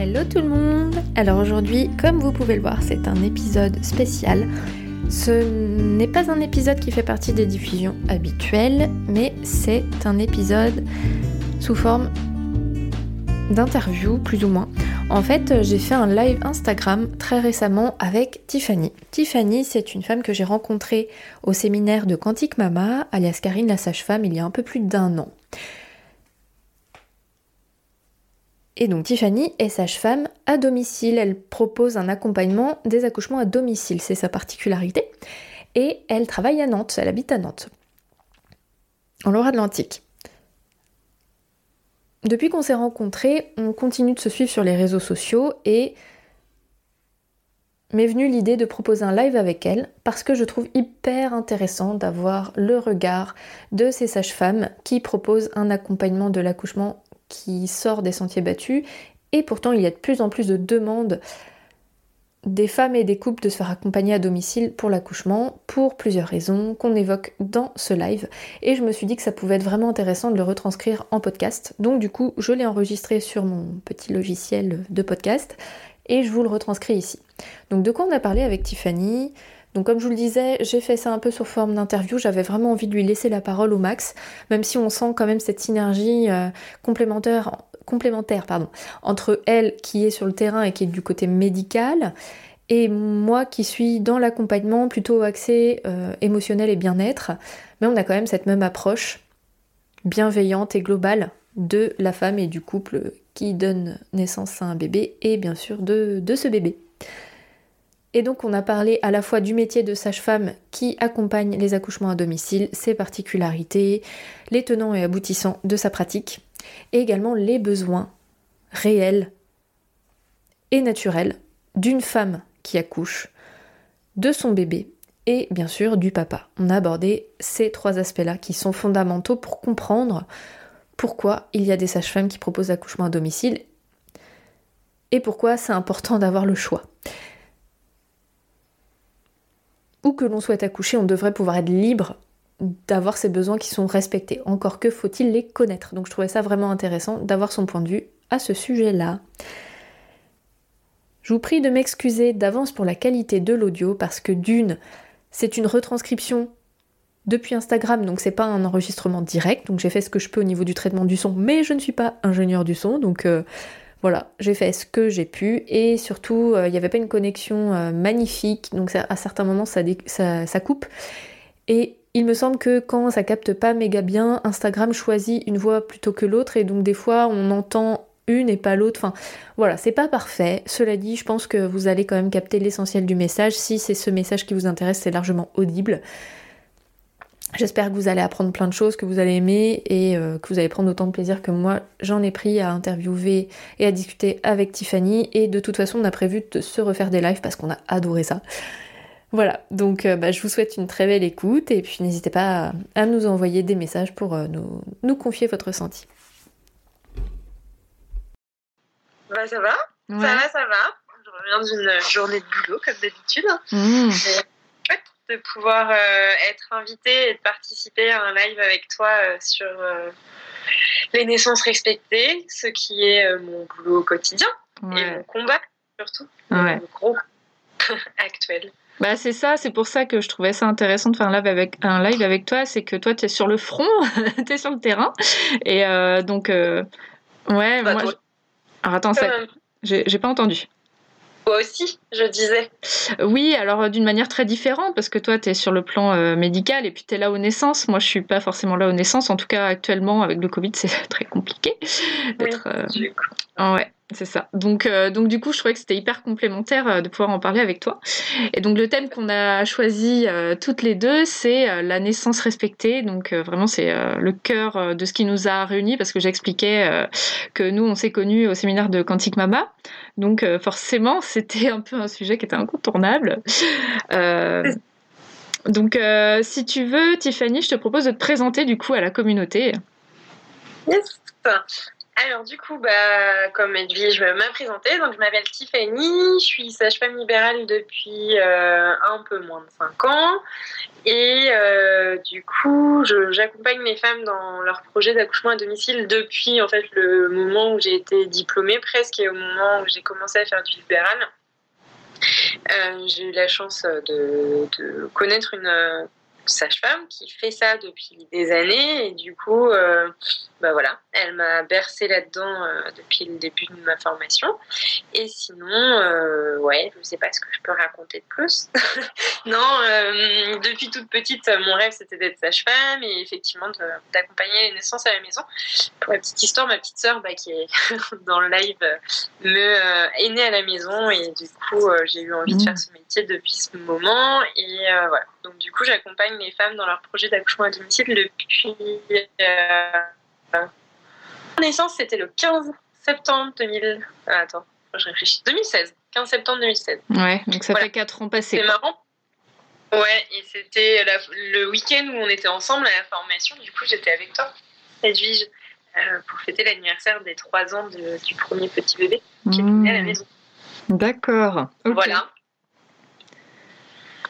Hello tout le monde Alors aujourd'hui, comme vous pouvez le voir, c'est un épisode spécial. Ce n'est pas un épisode qui fait partie des diffusions habituelles, mais c'est un épisode sous forme d'interview, plus ou moins. En fait, j'ai fait un live Instagram très récemment avec Tiffany. Tiffany, c'est une femme que j'ai rencontrée au séminaire de Quantique Mama, alias Karine la sage-femme, il y a un peu plus d'un an. Et donc Tiffany est sage-femme à domicile. Elle propose un accompagnement des accouchements à domicile, c'est sa particularité. Et elle travaille à Nantes, elle habite à Nantes, en Loire-Atlantique. Depuis qu'on s'est rencontrés, on continue de se suivre sur les réseaux sociaux et m'est venue l'idée de proposer un live avec elle parce que je trouve hyper intéressant d'avoir le regard de ces sages-femmes qui proposent un accompagnement de l'accouchement qui sort des sentiers battus, et pourtant il y a de plus en plus de demandes des femmes et des couples de se faire accompagner à domicile pour l'accouchement, pour plusieurs raisons qu'on évoque dans ce live. Et je me suis dit que ça pouvait être vraiment intéressant de le retranscrire en podcast. Donc du coup, je l'ai enregistré sur mon petit logiciel de podcast et je vous le retranscris ici. Donc de quoi on a parlé avec Tiffany? Donc comme je vous le disais, j'ai fait ça un peu sur forme d'interview, j'avais vraiment envie de lui laisser la parole au max, même si on sent quand même cette synergie euh, complémentaire, complémentaire pardon, entre elle qui est sur le terrain et qui est du côté médical, et moi qui suis dans l'accompagnement plutôt axé euh, émotionnel et bien-être, mais on a quand même cette même approche bienveillante et globale de la femme et du couple qui donne naissance à un bébé et bien sûr de, de ce bébé. Et donc on a parlé à la fois du métier de sage-femme qui accompagne les accouchements à domicile, ses particularités, les tenants et aboutissants de sa pratique, et également les besoins réels et naturels d'une femme qui accouche, de son bébé et bien sûr du papa. On a abordé ces trois aspects-là qui sont fondamentaux pour comprendre pourquoi il y a des sages-femmes qui proposent l'accouchement à domicile et pourquoi c'est important d'avoir le choix où que l'on souhaite accoucher, on devrait pouvoir être libre d'avoir ses besoins qui sont respectés. Encore que faut-il les connaître. Donc je trouvais ça vraiment intéressant d'avoir son point de vue à ce sujet-là. Je vous prie de m'excuser d'avance pour la qualité de l'audio parce que d'une, c'est une retranscription depuis Instagram, donc c'est pas un enregistrement direct, donc j'ai fait ce que je peux au niveau du traitement du son, mais je ne suis pas ingénieur du son, donc euh, voilà, j'ai fait ce que j'ai pu et surtout, euh, il n'y avait pas une connexion euh, magnifique, donc à certains moments ça, ça, coupe. Et il me semble que quand ça capte pas méga bien, Instagram choisit une voix plutôt que l'autre et donc des fois on entend une et pas l'autre. Enfin voilà, c'est pas parfait. Cela dit, je pense que vous allez quand même capter l'essentiel du message. Si c'est ce message qui vous intéresse, c'est largement audible. J'espère que vous allez apprendre plein de choses, que vous allez aimer et euh, que vous allez prendre autant de plaisir que moi j'en ai pris à interviewer et à discuter avec Tiffany. Et de toute façon, on a prévu de se refaire des lives parce qu'on a adoré ça. Voilà, donc euh, bah, je vous souhaite une très belle écoute et puis n'hésitez pas à, nous envoyer des messages pour euh, nous, confier votre ressenti. Bah, ça va, ça va, ça va. Je reviens d'une journée de boulot comme d'habitude. Mmh de pouvoir euh, être invité et de participer à un live avec toi euh, sur euh, les naissances respectées, ce qui est mon boulot au quotidien et mon combat surtout, ouais. gros actuel. Bah c'est ça, c'est pour ça que je trouvais ça intéressant de faire un live avec, un live avec toi, c'est que toi tu es sur le front, tu es sur le terrain. Et donc, ouais, bah, moi... Alors attends, j'ai pas entendu aussi, je disais. Oui, alors euh, d'une manière très différente, parce que toi, tu es sur le plan euh, médical et puis tu es là aux naissances. Moi, je suis pas forcément là aux naissances. En tout cas, actuellement, avec le Covid, c'est très compliqué d'être. Oui, euh... ouais. C'est ça. Donc, euh, donc du coup, je trouvais que c'était hyper complémentaire euh, de pouvoir en parler avec toi. Et donc le thème qu'on a choisi euh, toutes les deux, c'est la naissance respectée. Donc vraiment, c'est le cœur de ce qui nous a réunis parce que j'expliquais que nous, on s'est connus au séminaire de Quantique Mama. Donc forcément, c'était un peu un sujet qui était incontournable. donc si tu veux, Tiffany, je te propose de te présenter du coup à la communauté. Yes. Alors du coup, bah, comme Edwige m'a présenté, donc je m'appelle Tiffany, je suis sage-femme libérale depuis euh, un peu moins de 5 ans. Et euh, du coup j'accompagne les femmes dans leur projet d'accouchement à domicile depuis en fait le moment où j'ai été diplômée presque et au moment où j'ai commencé à faire du libéral. Euh, j'ai eu la chance de, de connaître une sage-femme qui fait ça depuis des années. Et du coup, bah voilà, elle m'a bercé là-dedans euh, depuis le début de ma formation. Et sinon, euh, ouais, je ne sais pas ce que je peux raconter de plus. non, depuis toute petite, mon rêve c'était d'être sage-femme et effectivement d'accompagner les naissances à la maison. Pour la petite histoire, ma petite sœur bah, qui est dans le live me est née à la maison et du coup, j'ai eu envie de mmh. faire ce métier depuis ce moment et voilà. Donc du coup, j'accompagne les femmes dans leur projet d'accouchement à domicile depuis. Euh, naissance, c'était le 15 septembre 2000. Ah, attends, je réfléchis. 2016. 15 septembre 2016. Ouais, donc ça fait 4 ans passés. C'est marrant. Ouais, et c'était le week-end où on était ensemble à la formation. Du coup, j'étais avec toi, Edwige, euh, pour fêter l'anniversaire des 3 ans du premier petit bébé qui est né à la mmh. maison. D'accord. Voilà.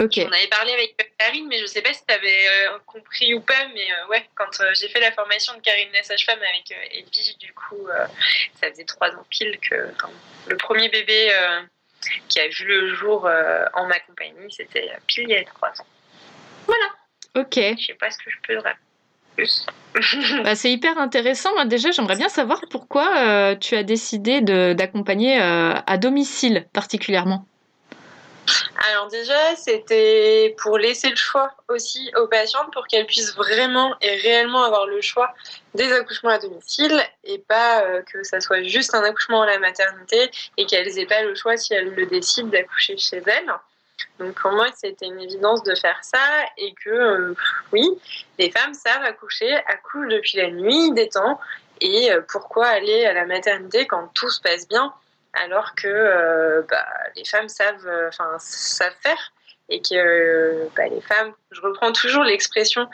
On avait parlé avec Karine, mais je ne sais pas si tu avais euh, compris ou pas, mais euh, ouais, quand euh, j'ai fait la formation de Karine la sage-femme avec Edwige, du coup, ça faisait trois ans pile que le premier bébé qui a vu le jour en ma compagnie, c'était pile il y a trois ans. Voilà. Ok. Je sais pas ce que je peux dire plus. bah, c'est hyper intéressant. déjà, j'aimerais bien savoir pourquoi tu as décidé d'accompagner à domicile particulièrement. Alors déjà, c'était pour laisser le choix aussi aux patientes pour qu'elles puissent vraiment et réellement avoir le choix des accouchements à domicile et pas euh, que ça soit juste un accouchement à la maternité et qu'elles n'aient pas le choix si elles le décident d'accoucher chez elles. Donc pour moi, c'était une évidence de faire ça et que euh, oui, les femmes savent accoucher, accouchent depuis la nuit des temps et euh, pourquoi aller à la maternité quand tout se passe bien alors que euh, bah, les femmes savent, euh, savent faire et que bah, les femmes, je reprends toujours l'expression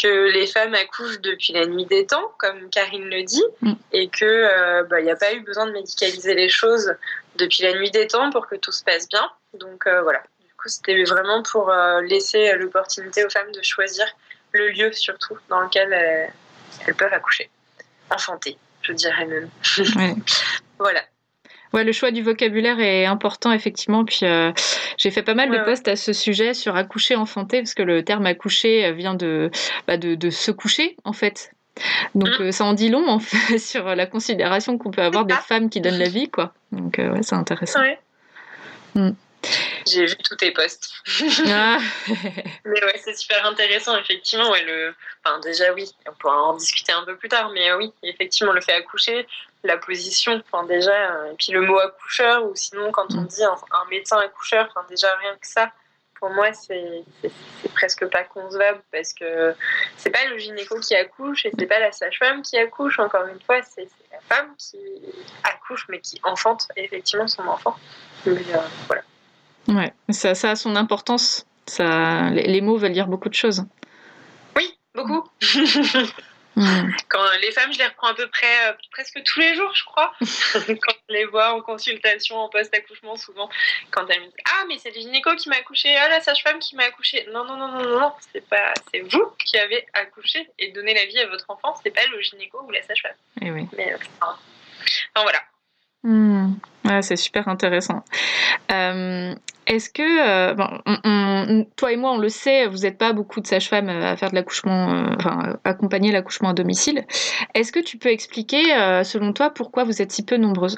que les femmes accouchent depuis la nuit des temps, comme Karine le dit, mm. et que euh, bah, il n'y a pas eu besoin de médicaliser les choses depuis la nuit des temps pour que tout se passe bien. Donc voilà. Du coup, c'était vraiment pour laisser l'opportunité aux femmes de choisir le lieu surtout dans lequel elles, peuvent accoucher, enfanter, je dirais même. voilà. Ouais, le choix du vocabulaire est important effectivement. Puis euh, j'ai fait pas mal de posts à ce sujet sur accoucher, enfanter, parce que le terme accoucher vient de, bah, de, de, se coucher en fait. Donc mmh. euh, ça en dit long en fait, sur la considération qu'on peut avoir des femmes qui donnent la vie, quoi. Donc euh, ouais, c'est intéressant. Ouais. Mmh. J'ai vu tous tes posts. Ah. mais ouais, c'est super intéressant, effectivement. Ouais, le... enfin, déjà, oui, on pourra en discuter un peu plus tard, mais oui, effectivement, le fait accoucher, la position, enfin, déjà, euh, et puis le mot accoucheur, ou sinon, quand on mm. dit un, médecin accoucheur, enfin, déjà, rien que ça, pour moi, c'est presque pas concevable parce que c'est pas le gynéco qui accouche et c'est pas la sage-femme qui accouche, encore une fois, c'est la femme qui accouche mais qui enfante effectivement son enfant. Mais, euh, voilà. Ouais, ça, ça a son importance. Ça, les, mots veulent dire beaucoup de choses. Oui, beaucoup. Quand les femmes, je les reprends à peu près euh, presque tous les jours, je crois. quand je les vois en consultation, en post-accouchement, souvent, quand elles me disent Ah, mais c'est le gynéco qui m'a accouché, ah, la sage-femme qui m'a accouché. Non, non, non, non, non, non, c'est pas, c'est vous qui avez accouché et donné la vie à votre enfant, c'est pas le gynéco ou la sage-femme. Eh oui. Mais, euh, enfin, voilà. C'est super intéressant. Euh, est-ce que, euh, toi et moi, on le sait, vous n'êtes pas beaucoup de sages-femmes à faire de l'accouchement, euh, enfin, accompagner l'accouchement à domicile. Est-ce que tu peux expliquer, selon toi, pourquoi vous êtes si peu nombreuses?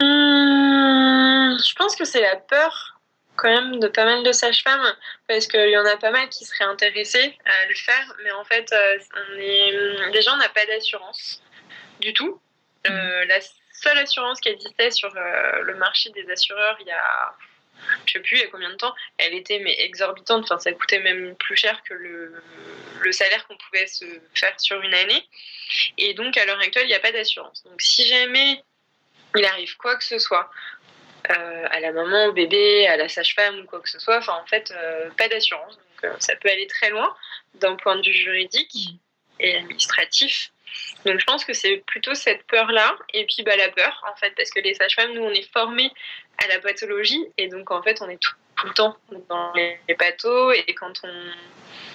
Hmm, Je pense que c'est la peur quand même de pas mal de sages-femmes parce qu'il y en a pas mal qui seraient intéressées à le faire, mais en fait, on est... déjà, on n'a pas d'assurance du tout. la seule assurance qui existait sur euh, le marché des assureurs il y a je sais plus il y a combien de temps, elle était mais exorbitante, enfin ça coûtait même plus cher que le, salaire qu'on pouvait se faire sur une année. Et donc à l'heure actuelle, il n'y a pas d'assurance. Donc si jamais il arrive quoi que ce soit, euh, à la maman, au bébé, à la sage-femme ou quoi que ce soit, enfin en fait, euh, pas d'assurance. Donc ça peut aller très loin d'un point de vue juridique et administratif. Donc je pense que c'est plutôt cette peur-là. Et puis bah, la peur, en fait, parce que les sages-femmes, nous, on est formés à la pathologie. Et donc, en fait, on est tout, le temps dans les, pathos. Et quand on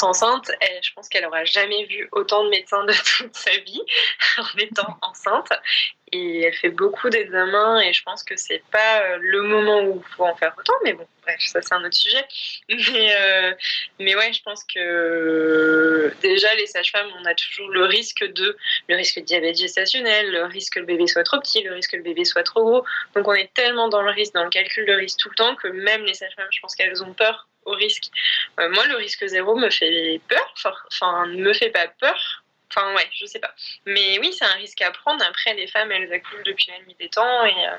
enceinte, je pense qu'elle aura jamais vu autant de médecins de toute sa vie en étant enceinte. Et elle fait beaucoup d'examens et je pense que c'est pas euh, le moment où il faut en faire autant, mais bon, bref, ça c'est un autre sujet. Mais, euh, mais ouais, je pense que déjà les sages-femmes, on a toujours le risque de le risque de diabète gestationnel, le risque que le bébé soit trop petit, le risque que le bébé soit trop gros. Donc on est tellement dans le risque, dans le calcul de risque tout le temps que même les sages-femmes, je pense qu'elles ont peur risque. Euh, moi, le risque zéro me fait peur, enfin, ne me fait pas peur. Enfin, ouais, je sais pas. Mais oui, c'est un risque à prendre. Après, les femmes, elles accouchent depuis la nuit des temps. Et euh,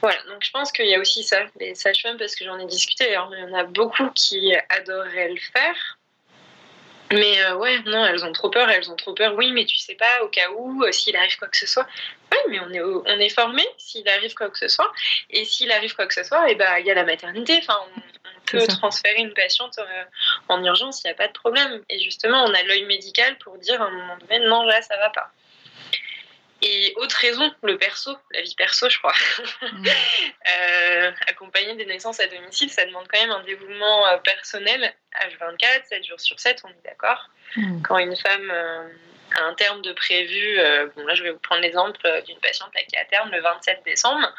voilà. Donc, je pense qu'il y a aussi ça, les sages-femmes, parce que j'en ai discuté. Alors, il y en a beaucoup qui adoreraient le faire. Mais euh, ouais, non, elles ont trop peur, elles ont trop peur. Oui, mais tu sais pas, au cas où, s'il arrive quoi que ce soit. Oui, mais on est, on est formé s'il arrive quoi que ce soit. Et s'il arrive quoi que ce soit, et eh ben, il y a la maternité. Enfin, peut transférer une patiente euh, en urgence, il n'y a pas de problème. Et justement, on a l'œil médical pour dire à un moment donné, non, là, ça va pas. Et autre raison, le perso, la vie perso, je crois. Mm. Euh, accompagner des naissances à domicile, ça demande quand même un dévouement euh, personnel, H24, 7 jours sur 7, on est d'accord. Mm. Quand une femme a un terme de prévu, bon là je vais vous prendre l'exemple d'une patiente qui est à terme le 27 décembre,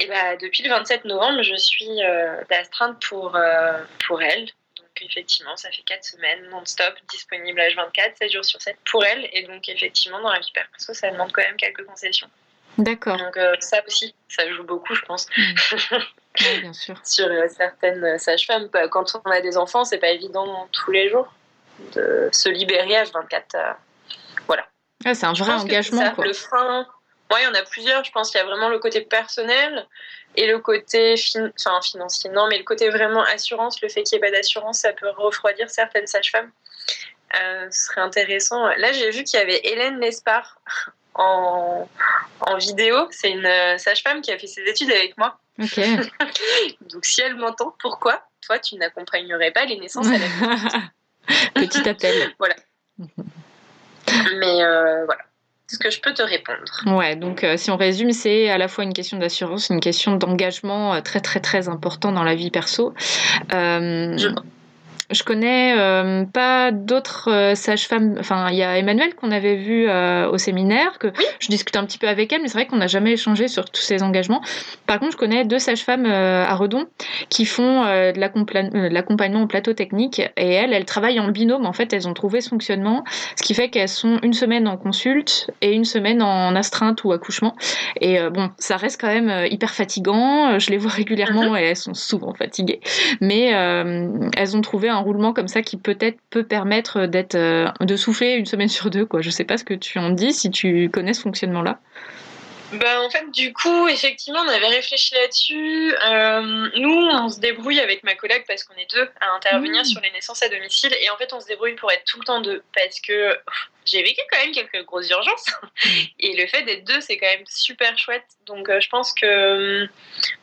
et bah, depuis le 27 novembre, je suis euh, d'astreinte pour, euh, pour elle. Donc effectivement, ça fait 4 semaines non-stop, disponible H24, 7 jours sur 7 pour elle. Et donc effectivement, dans la vie perso, ça demande quand même quelques concessions. D'accord. Donc euh, ça aussi, ça joue beaucoup, je pense. Oui, bien sûr. sur certaines sages-femmes, bah, quand on a des enfants, c'est pas évident tous les jours de se libérer H24. voilà. c'est un vrai engagement. quoi. Le frein, oui, il y en a plusieurs. Je pense qu'il y a vraiment le côté personnel et le côté enfin, financier. Non, mais le côté vraiment assurance, le fait qu'il n'y ait pas d'assurance, ça peut refroidir certaines sages-femmes. Euh, ce serait intéressant. Là, j'ai vu qu'il y avait Hélène Lespard en, en vidéo. C'est une euh, sage-femme qui a fait ses études avec moi. Ok. Donc, si elle m'entend, pourquoi? Toi, tu n'accompagnerais pas les naissances à la Petit appel. voilà. Mais euh, voilà ce que je peux te répondre. Ouais, donc euh, si on résume, c'est à la fois une question d'assurance, une question d'engagement euh, très très très important dans la vie perso. Euh, je je connais euh, pas d'autres euh, sages-femmes. Enfin, il y a Emmanuel qu'on avait vu euh, au séminaire, que je discute un petit peu avec elle, mais c'est vrai qu'on n'a jamais échangé sur tous ces engagements. Par contre, je connais deux sages-femmes à Redon qui font de l'accompagnement au plateau technique et elles, elles travaillent en binôme. En fait, elles ont trouvé ce fonctionnement, ce qui fait qu'elles sont une semaine en consulte et une semaine en astreinte ou accouchement. Et bon, ça reste quand même hyper fatigant. Je les vois régulièrement uh-huh. et elles sont souvent fatiguées, mais elles ont trouvé un un roulement comme ça qui peut-être peut permettre d'être euh, de souffler une semaine sur deux quoi. Je sais pas ce que tu en dis si tu connais ce fonctionnement Ben, en fait, du coup, effectivement, on avait réfléchi là-dessus. Euh, nous, on se débrouille avec ma collègue parce qu'on est deux à intervenir mmh. sur les naissances à domicile. Et en fait, on se débrouille pour être tout le temps deux parce que j'ai vécu quand même quelques grosses urgences. Mmh. Et le fait d'être deux, c'est quand même super chouette. Donc, euh, je pense que,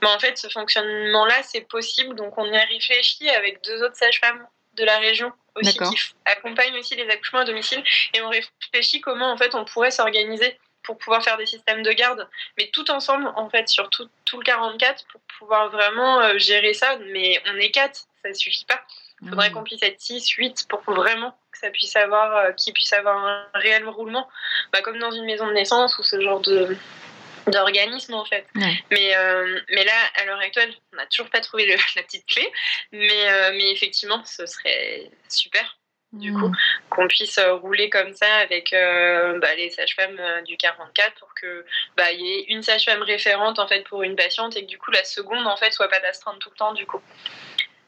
ben, en fait, ce fonctionnement-là, c'est possible. Donc, on y a réfléchi avec deux autres sages-femmes de la région aussi qui accompagnent aussi les accouchements à domicile. Et on réfléchit comment, en fait, on pourrait s'organiser pour pouvoir faire des systèmes de garde, mais tout ensemble, en fait, sur tout, le 44, pour pouvoir vraiment euh, gérer ça. Mais on est quatre, ça ne suffit pas. Il faudrait mmh. qu'on puisse être 6, 8 pour vraiment que ça puisse avoir, euh, qu'ils puissent avoir un réel roulement, bah, comme dans une maison de naissance ou ce genre de d'organisme en fait. Mais, euh, mais là, à l'heure actuelle, on n'a toujours pas trouvé la petite clé, mais, mais effectivement, ce serait super du coup, mm. qu'on puisse euh, rouler comme ça avec euh, bah, les sages-femmes euh, du 44 pour que bah, y ait une sage-femme référente en fait pour une patiente et que du coup la seconde en fait soit pas d'astreinte tout le temps du coup.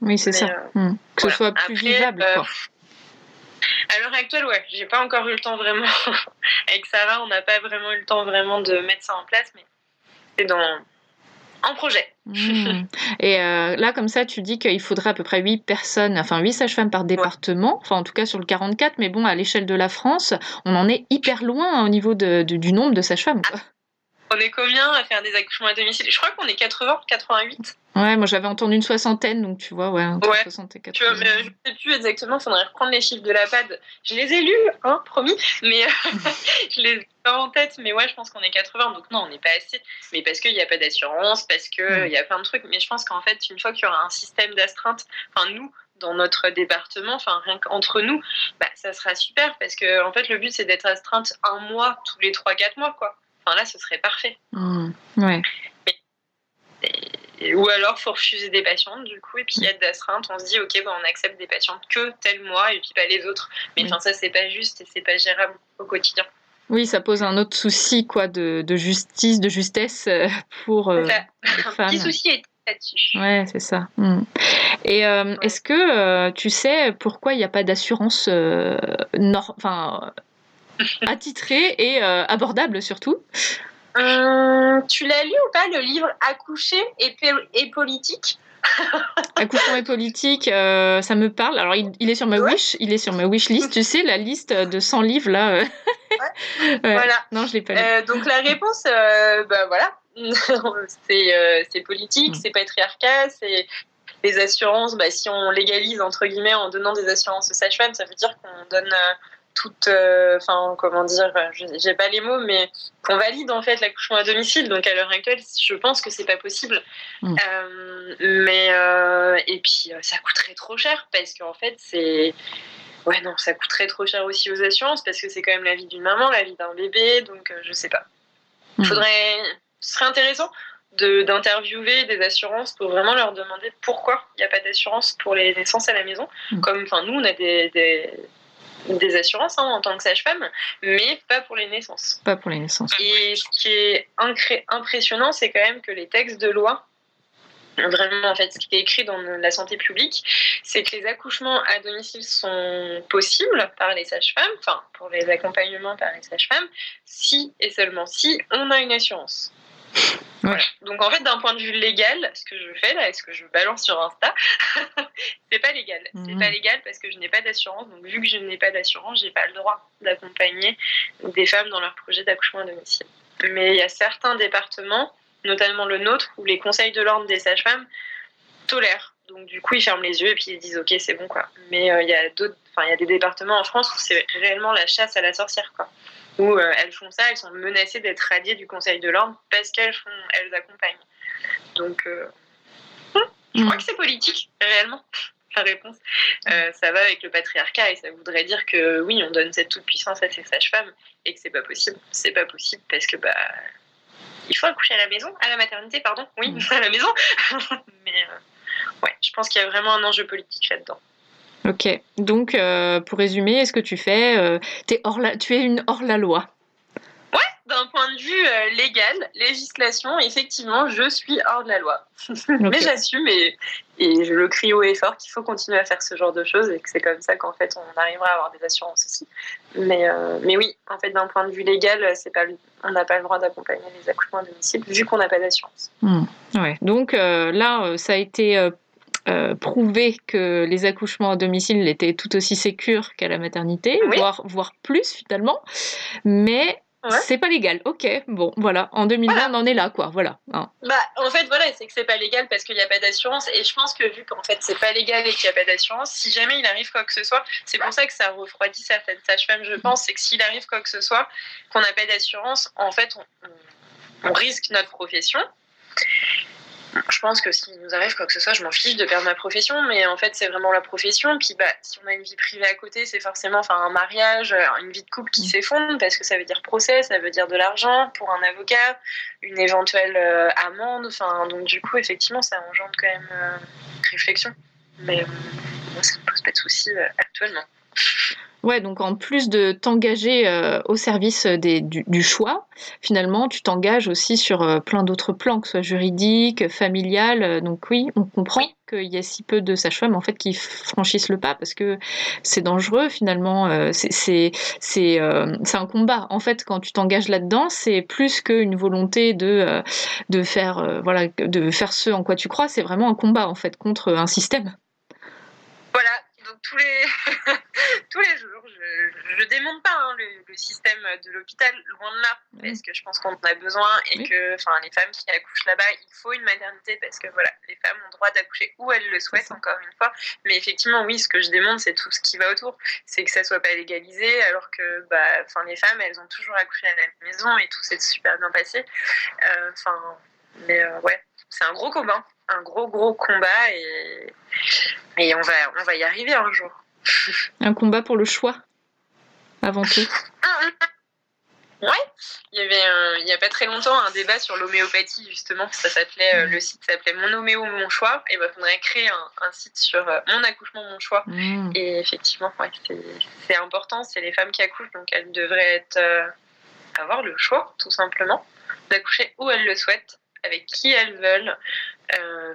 Oui, c'est ça. Mm. Que ce soit plus vivable. À l'heure actuelle, ouais, j'ai pas encore eu le temps vraiment. avec Sarah, on n'a pas vraiment eu le temps vraiment de mettre ça en place, mais c'est dans en projet. Hmm. Et euh, là, comme ça, tu dis qu'il faudrait à peu près 8 personnes, enfin 8 sages-femmes par département, enfin en tout cas sur le 44, mais bon, à l'échelle de la France, on en est hyper loin au niveau de, du nombre de sages-femmes. On est combien à faire des accouchements à domicile? Je crois qu'on est 80, 88. Ouais, moi j'avais entendu une soixantaine, donc tu vois, ouais, ouais. 60 et 80. Tu vois, mais je sais plus exactement, faudrait reprendre les chiffres de la PAD. Je les ai lus, hein, promis, mais je les ai pas en tête, mais ouais, je pense qu'on est 80, donc non, on n'est pas assez. Mais parce qu'il n'y a pas d'assurance, parce qu'il il y a plein de trucs, mais je pense qu'en fait, une fois qu'il y aura un système d'astreinte, enfin nous, dans notre département, enfin rien qu'entre nous, bah, ça sera super parce que en fait le but c'est d'être astreinte un mois tous les 3-4 mois quoi. Enfin là ce serait parfait. Mmh. ouais. Ou alors faut refuser des patientes du coup et puis il y a d'astreinte on se dit ok bon on accepte des patientes que tel mois et puis pas les autres. Mais enfin ça c'est pas juste et c'est pas gérable au quotidien. Oui ça pose un autre souci quoi de, de justice de justesse euh, pour euh, les femmes un petit souci là-dessus. Ouais c'est ça. Hmm. et euh, est-ce que tu sais pourquoi il n'y a pas d'assurance enfin attitrée et abordable surtout Hum, tu l'as lu ou pas le livre Accoucher et, et politique Accouchement et politique, euh, ça me parle. Alors, il, est sur ma wish, il est sur ma wish list. Tu sais, la liste de 100 livres là. Euh. Voilà. Non, je l'ai pas lu. Euh, donc la réponse, bah voilà, c'est politique, mm. c'est patriarcat, c'est les assurances. Bah, si on légalise entre guillemets en donnant des assurances aux sages-femmes, ça veut dire qu'on donne toute, euh, enfin comment dire, j'ai pas les mots, mais qu'on valide en fait l'accouchement à domicile. Donc à l'heure actuelle, je pense que c'est pas possible. Mm. Euh, mais euh, et puis ça coûterait trop cher parce qu'en fait c'est ouais non ça coûterait trop cher aussi aux assurances parce que c'est quand même la vie d'une maman, la vie d'un bébé, donc je sais pas. Il mm. faudrait, ce serait intéressant d'interviewer des assurances pour vraiment leur demander pourquoi il n'y a pas d'assurance pour les naissances à la maison. Mm. Comme, enfin, nous, on a des, des assurances hein, en tant que sage-femme, mais pas pour les naissances. Pas pour les naissances. Et ce qui est impressionnant, c'est quand même que les textes de loi, vraiment en fait ce qui est écrit dans la santé publique, c'est que les accouchements à domicile sont possibles par les sages-femmes, enfin pour les accompagnements par les sages-femmes, si et seulement si on a une assurance. Donc en fait, d'un point de vue légal, ce que je fais là, ce que je balance sur Insta, c'est pas légal. C'est mhm. pas légal parce que je n'ai pas d'assurance. Donc vu que je n'ai pas d'assurance, j'ai pas le droit d'accompagner des femmes dans leur projet d'accouchement à domicile. Mais il y a certains départements, notamment le nôtre, où les conseils de l'ordre des sages-femmes tolèrent. Donc du coup, ils ferment les yeux et puis ils disent ok, c'est bon quoi. Mais euh, il y a d'autres, enfin il y a des départements en France où c'est réellement la chasse à la sorcière quoi où euh, elles font ça, elles sont menacées d'être radiées du Conseil de l'ordre parce qu'elles font, elles accompagnent. Donc, euh, je crois mm. que c'est politique, réellement. La réponse, euh, ça va avec le patriarcat et ça voudrait dire que oui, on donne cette toute puissance à ces sages-femmes et que c'est pas possible. C'est pas possible parce que bah il faut accoucher à la maison, à la maternité, pardon. Oui, mm. à la maison. Mais ouais, je pense qu'il y a vraiment un enjeu politique là-dedans. Ok, donc euh, pour résumer, est-ce que tu fais, euh, es hors la, tu es une hors la loi Ouais, d'un point de vue euh, légal, législation, effectivement, je suis hors de la loi. mais j'assume et, et, je le crie haut et fort qu'il faut continuer à faire ce genre de choses et que c'est comme ça qu'en fait on arrivera à avoir des assurances aussi. Mais, mais oui, en fait, d'un point de vue légal, c'est pas, on n'a pas le droit d'accompagner les accouchements à domicile vu qu'on n'a pas d'assurance. Hmm. ouais, donc là, ça a été euh, prouver que les accouchements à domicile étaient tout aussi sécures qu'à la maternité, voire, voire plus finalement. Mais C'est pas légal, ok, bon, voilà, en 2020 on en est là, quoi, voilà. Hein. Bah, en fait, voilà, c'est que c'est pas légal parce qu'il n'y a pas d'assurance, et je pense que vu qu'en fait c'est pas légal et qu'il n'y a pas d'assurance, si jamais il arrive quoi que ce soit, c'est pour ça que ça refroidit certaines sages-femmes, je pense, c'est que s'il arrive quoi que ce soit, qu'on n'a pas d'assurance, en fait, on risque notre profession, je pense que s'il nous arrive quoi que ce soit, je m'en fiche de perdre ma profession, mais en fait, c'est vraiment la profession. Puis, bah, si on a une vie privée à côté, c'est forcément enfin, un mariage, euh, une vie de couple qui mm. s'effondre, parce que ça veut dire procès, ça veut dire de l'argent pour un avocat, une éventuelle euh, amende. Enfin, donc, du coup, effectivement, ça engendre quand même euh, réflexion. Mais moi, ça ne me pose pas de soucis actuellement. Ouais, donc en plus de t'engager euh, au service des, du, choix, finalement, tu t'engages aussi sur euh, plein d'autres plans, que ce soit juridique, familial. Euh, donc oui, on comprend qu'il y a si peu de sages-femmes en fait qui franchissent le pas parce que c'est dangereux finalement. c'est c'est un combat. En fait, quand tu t'engages là-dedans, c'est plus qu'une volonté de de faire voilà de faire ce en quoi tu crois. C'est vraiment un combat en fait contre un système. Donc tous les, tous les jours, je ne démonte pas hein, le, système de l'hôpital, loin de là, parce que je pense qu'on en a besoin et que les femmes qui accouchent là-bas, il faut une maternité parce que voilà, les femmes ont droit d'accoucher où elles le souhaitent, encore une fois. Mais effectivement, oui, ce que je démonte, c'est tout ce qui va autour. C'est que ça soit pas légalisé, alors que bah, les femmes, elles ont toujours accouché à la maison et tout s'est super bien passé. Euh, enfin, mais euh, ouais, c'est un gros combat un gros gros combat et, et on, va, on va y arriver un jour. Un combat pour le choix, avant tout. Ouais, il y avait il n'y a pas très longtemps un débat sur l'homéopathie justement, ça s'appelait euh, le site s'appelait Mon homéo mon choix et ben faudrait créer un, site sur euh, mon accouchement mon choix mmh. et effectivement ouais, c'est important, c'est les femmes qui accouchent donc elles devraient être euh, avoir le choix tout simplement d'accoucher où elles le souhaitent avec qui elles veulent. Euh,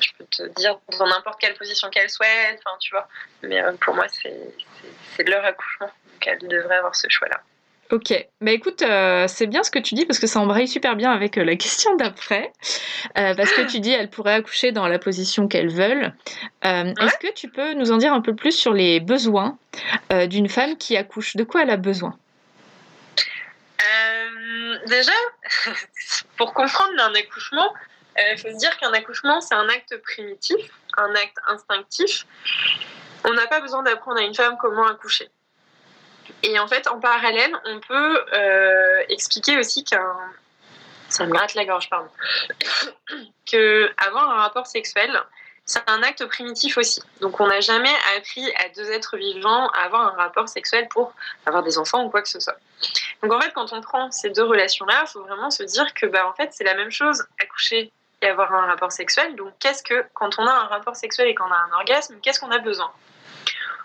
je peux te dire dans n'importe quelle position qu'elles souhaitent, enfin, tu vois. Mais euh, pour moi, c'est leur accouchement. Donc elles devraient avoir ce choix-là. Ok, bah écoute, euh, c'est bien ce que tu dis parce que ça embraye super bien avec la question d'après. parce que tu dis elles pourraient accoucher dans la position qu'elles veulent. Est-ce que tu peux nous en dire un peu plus sur les besoins d'une femme qui accouche? De quoi elle a besoin? Déjà, pour comprendre un accouchement, il euh, faut se dire qu'un accouchement, c'est un acte primitif, un acte instinctif. On n'a pas besoin d'apprendre à une femme comment accoucher. Et en fait, en parallèle, on peut euh, expliquer aussi qu'un... Ça me gratte la gorge, pardon. que avoir un rapport sexuel, c'est un acte primitif aussi. Donc on n'a jamais appris à deux êtres vivants à avoir un rapport sexuel pour avoir des enfants ou quoi que ce soit. Donc en fait, quand on prend ces deux relations-là, il faut vraiment se dire que bah, en fait, c'est la même chose, accoucher et avoir un rapport sexuel. Donc qu'est-ce que, quand on a un rapport sexuel et qu'on a un orgasme, qu'est-ce qu'on a besoin?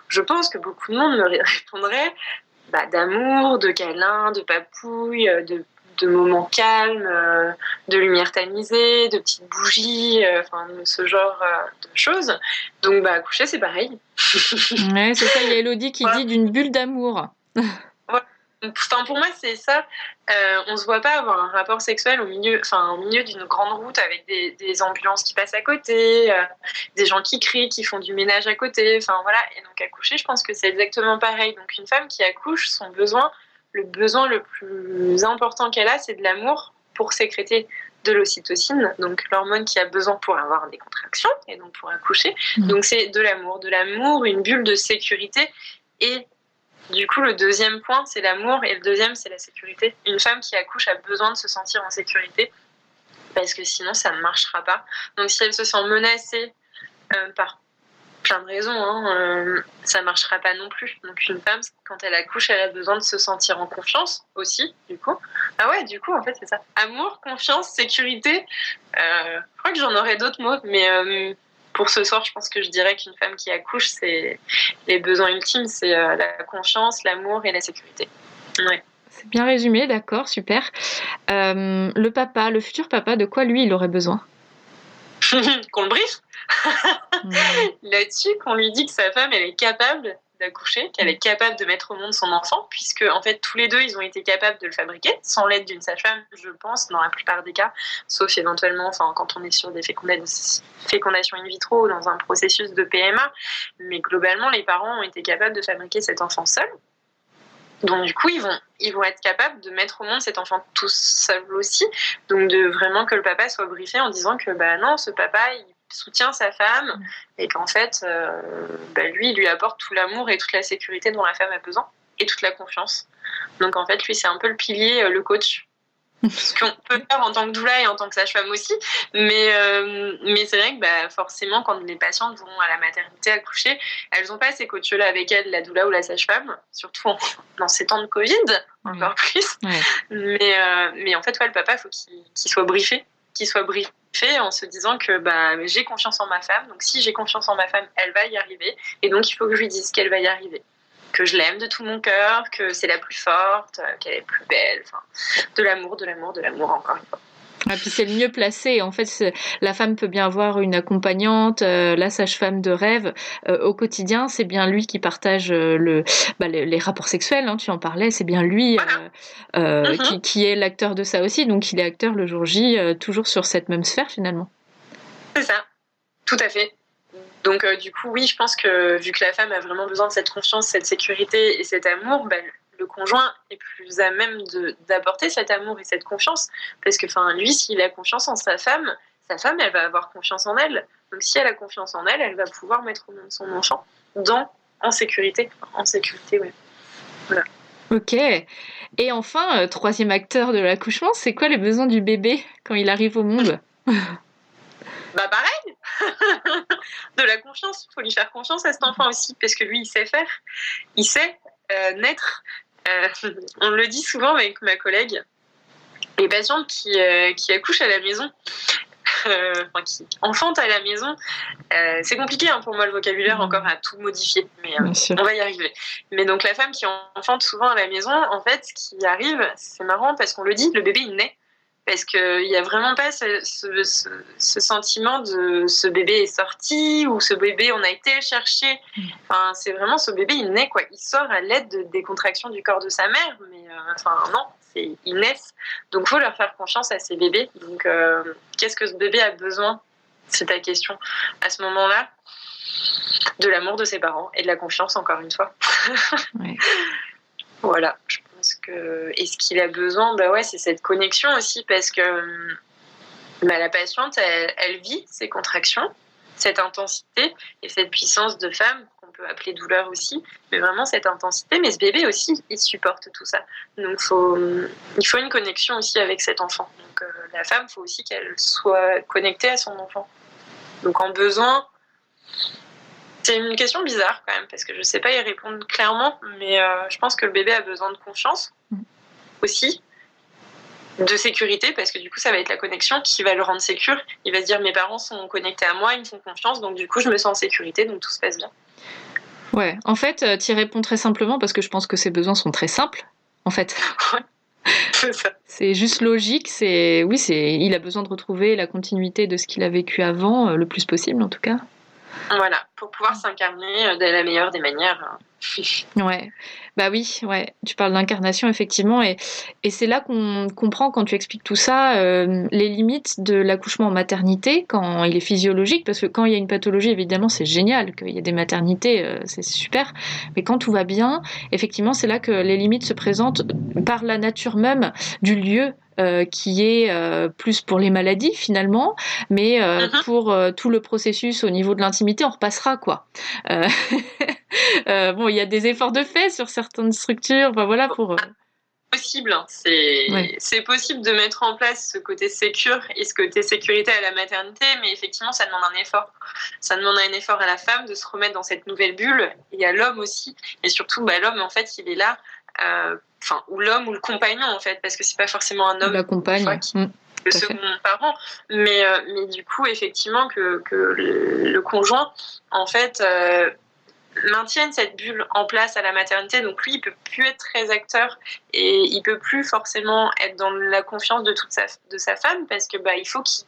Je pense que beaucoup de monde me répondrait bah, d'amour, de câlins, de papouilles, de de moments calmes, euh, de lumière tamisée, de petites bougies, euh, enfin ce genre euh, de choses. Donc bah coucher c'est pareil. ouais, c'est ça. Il y a Elodie qui dit d'une bulle d'amour. Enfin, pour moi, c'est ça. Euh, on se voit pas avoir un rapport sexuel au milieu, enfin, au milieu d'une grande route avec des, ambulances qui passent à côté, des gens qui crient, qui font du ménage à côté. Enfin voilà. Et donc accoucher, je pense que c'est exactement pareil. Donc une femme qui accouche, son besoin, le besoin le plus important qu'elle a, c'est de l'amour pour sécréter de l'ocytocine, donc l'hormone qui a besoin pour avoir des contractions et donc pour accoucher. Mmh. Donc c'est de l'amour, de l'amour, une bulle de sécurité. Et du coup, le deuxième point, c'est l'amour et le deuxième, c'est la sécurité. Une femme qui accouche a besoin de se sentir en sécurité parce que sinon, ça ne marchera pas. Donc si elle se sent menacée euh, par plein de raisons, hein, euh, ça marchera pas non plus. Donc une femme, quand elle accouche, elle a besoin de se sentir en confiance aussi, du coup. Ah ouais, du coup, en fait, c'est ça. Amour, confiance, sécurité. Euh, je crois que j'en aurais d'autres mots, mais euh, pour ce soir, je pense que je dirais qu'une femme qui accouche, c'est les besoins ultimes, c'est la confiance, l'amour et la sécurité. Ouais. C'est bien résumé, d'accord, super. le papa, le futur papa, de quoi lui il aurait besoin? Qu'on le brise là-dessus qu'on lui dit que sa femme, elle est capable d'accoucher, qu'elle est capable de mettre au monde son enfant, puisque en fait tous les deux ils ont été capables de le fabriquer sans l'aide d'une sage-femme, je pense, dans la plupart des cas, sauf éventuellement, enfin quand on est sur des fécondations in vitro dans un processus de PMA, mais globalement les parents ont été capables de fabriquer cet enfant seul. Donc du coup, ils vont, ils vont être capables de mettre au monde cet enfant tout seul aussi. Donc de vraiment que le papa soit briefé en disant que bah non, ce papa, il soutient sa femme et qu'en fait, euh, bah, lui, il lui apporte tout l'amour et toute la sécurité dont la femme a besoin et toute la confiance. Donc en fait, lui, c'est un peu le pilier, euh, le coach. Ce qu'on peut faire en tant que doula et en tant que sage-femme aussi. Mais, euh, mais c'est vrai que bah, forcément, quand les patientes vont à la maternité accoucher, elles n'ont pas ces coachs-là avec elles, la doula ou la sage-femme, surtout dans ces temps de Covid, encore plus. Mais, mais en fait, ouais, le papa, il faut qu'il soit briefé, qu'il soit briefé en se disant que bah, j'ai confiance en ma femme, donc si j'ai confiance en ma femme, elle va y arriver, et donc il faut que je lui dise qu'elle va y arriver, que je l'aime de tout mon cœur, que c'est la plus forte, qu'elle est plus belle, enfin, de l'amour, de l'amour, de l'amour encore une fois. Ah, puis c'est le mieux placé. En fait, la femme peut bien avoir une accompagnante, euh, la sage-femme de rêve. Euh, au quotidien, c'est bien lui qui partage euh, le, bah, les, rapports sexuels, hein, tu en parlais, c'est bien lui mm-hmm. qui, qui, est l'acteur de ça aussi. Donc il est acteur le jour J, toujours sur cette même sphère finalement. C'est ça, tout à fait. Donc, du coup, oui, je pense que vu que la femme a vraiment besoin de cette confiance, cette sécurité et cet amour, ben, le conjoint est plus à même d'apporter cet amour et cette confiance. Parce que, enfin, lui, s'il a confiance en sa femme, sa femme, elle va avoir confiance en elle. Donc, si elle a confiance en elle, elle va pouvoir mettre au monde son enfant dans, en sécurité. En sécurité, oui. Voilà. Ok. Et enfin, euh, troisième acteur de l'accouchement, c'est quoi les besoins du bébé quand il arrive au monde? Bah pareil De la confiance. Il faut lui faire confiance à cet enfant aussi, parce que lui, il sait faire. Il sait euh, naître euh, on le dit souvent avec ma collègue, les patientes qui, euh, qui accouchent à la maison, enfin, qui enfantent à la maison, c'est compliqué hein, pour moi le vocabulaire encore à tout modifier, mais on va y arriver. Mais donc la femme qui enfante souvent à la maison, en fait, ce qui arrive, c'est marrant parce qu'on le dit, le bébé il naît parce qu'il n'y a vraiment pas ce, ce, sentiment de ce bébé est sorti ou ce bébé on a été le chercher. Enfin, c'est vraiment ce bébé il naît quoi, il sort à l'aide des contractions du corps de sa mère, mais euh, enfin non, c'est ils naissent. Donc faut leur faire confiance à ces bébés. Donc euh, qu'est-ce que ce bébé a besoin? C'est ta question. À ce moment-là, de l'amour de ses parents et de la confiance encore une fois. voilà et ce qu'il a besoin, bah ouais, c'est cette connexion aussi parce que bah, la patiente, elle, vit ces contractions, cette intensité et cette puissance de femme qu'on peut appeler douleur aussi, mais vraiment cette intensité. Mais ce bébé aussi, il supporte tout ça. Donc faut, il faut une connexion aussi avec cet enfant. Donc euh, la femme, il faut aussi qu'elle soit connectée à son enfant. Donc en besoin, c'est une question bizarre quand même, parce que je ne sais pas y répondre clairement, mais euh, je pense que le bébé a besoin de confiance mm. aussi, de sécurité, parce que du coup, ça va être la connexion qui va le rendre sécure. Il va se dire mes parents sont connectés à moi, ils me font confiance, donc du coup, je me sens en sécurité, donc tout se passe bien. Ouais, en fait, euh, tu y réponds très simplement parce que je pense que ses besoins sont très simples, en fait. c'est juste logique. C'est oui, c'est il a besoin de retrouver la continuité de ce qu'il a vécu avant, euh, le plus possible en tout cas. Voilà, pour pouvoir s'incarner euh, de la meilleure des manières. Hein. Ouais, bah oui, ouais. Tu parles d'incarnation effectivement, et, et c'est là qu'on comprend quand tu expliques tout ça euh, les limites de l'accouchement en maternité quand il est physiologique, parce que quand il y a une pathologie, évidemment, c'est génial qu'il y ait des maternités, euh, c'est super. Mais quand tout va bien, effectivement, c'est là que les limites se présentent par la nature même du lieu euh, qui est euh, plus pour les maladies finalement, mais euh, uh-huh. pour tout le processus au niveau de l'intimité, on repassera quoi. bon, il y a des efforts de fait sur certaines structures, enfin, voilà pour possible. Hein. C'est possible de mettre en place ce côté sécure et ce côté sécurité à la maternité, mais effectivement, ça demande un effort. Ça demande un effort à la femme de se remettre dans cette nouvelle bulle et à l'homme aussi. Et surtout, bah, l'homme, en fait, il est là enfin ou l'homme ou le compagnon en fait parce que c'est pas forcément un homme la compagne mmh, le second parent mais euh, mais du coup effectivement que, que le, conjoint en fait euh, maintiennent cette bulle en place à la maternité. Donc lui, il peut plus être très acteur et il peut plus forcément être dans la confiance de toute sa, de sa femme parce que bah il faut qu'il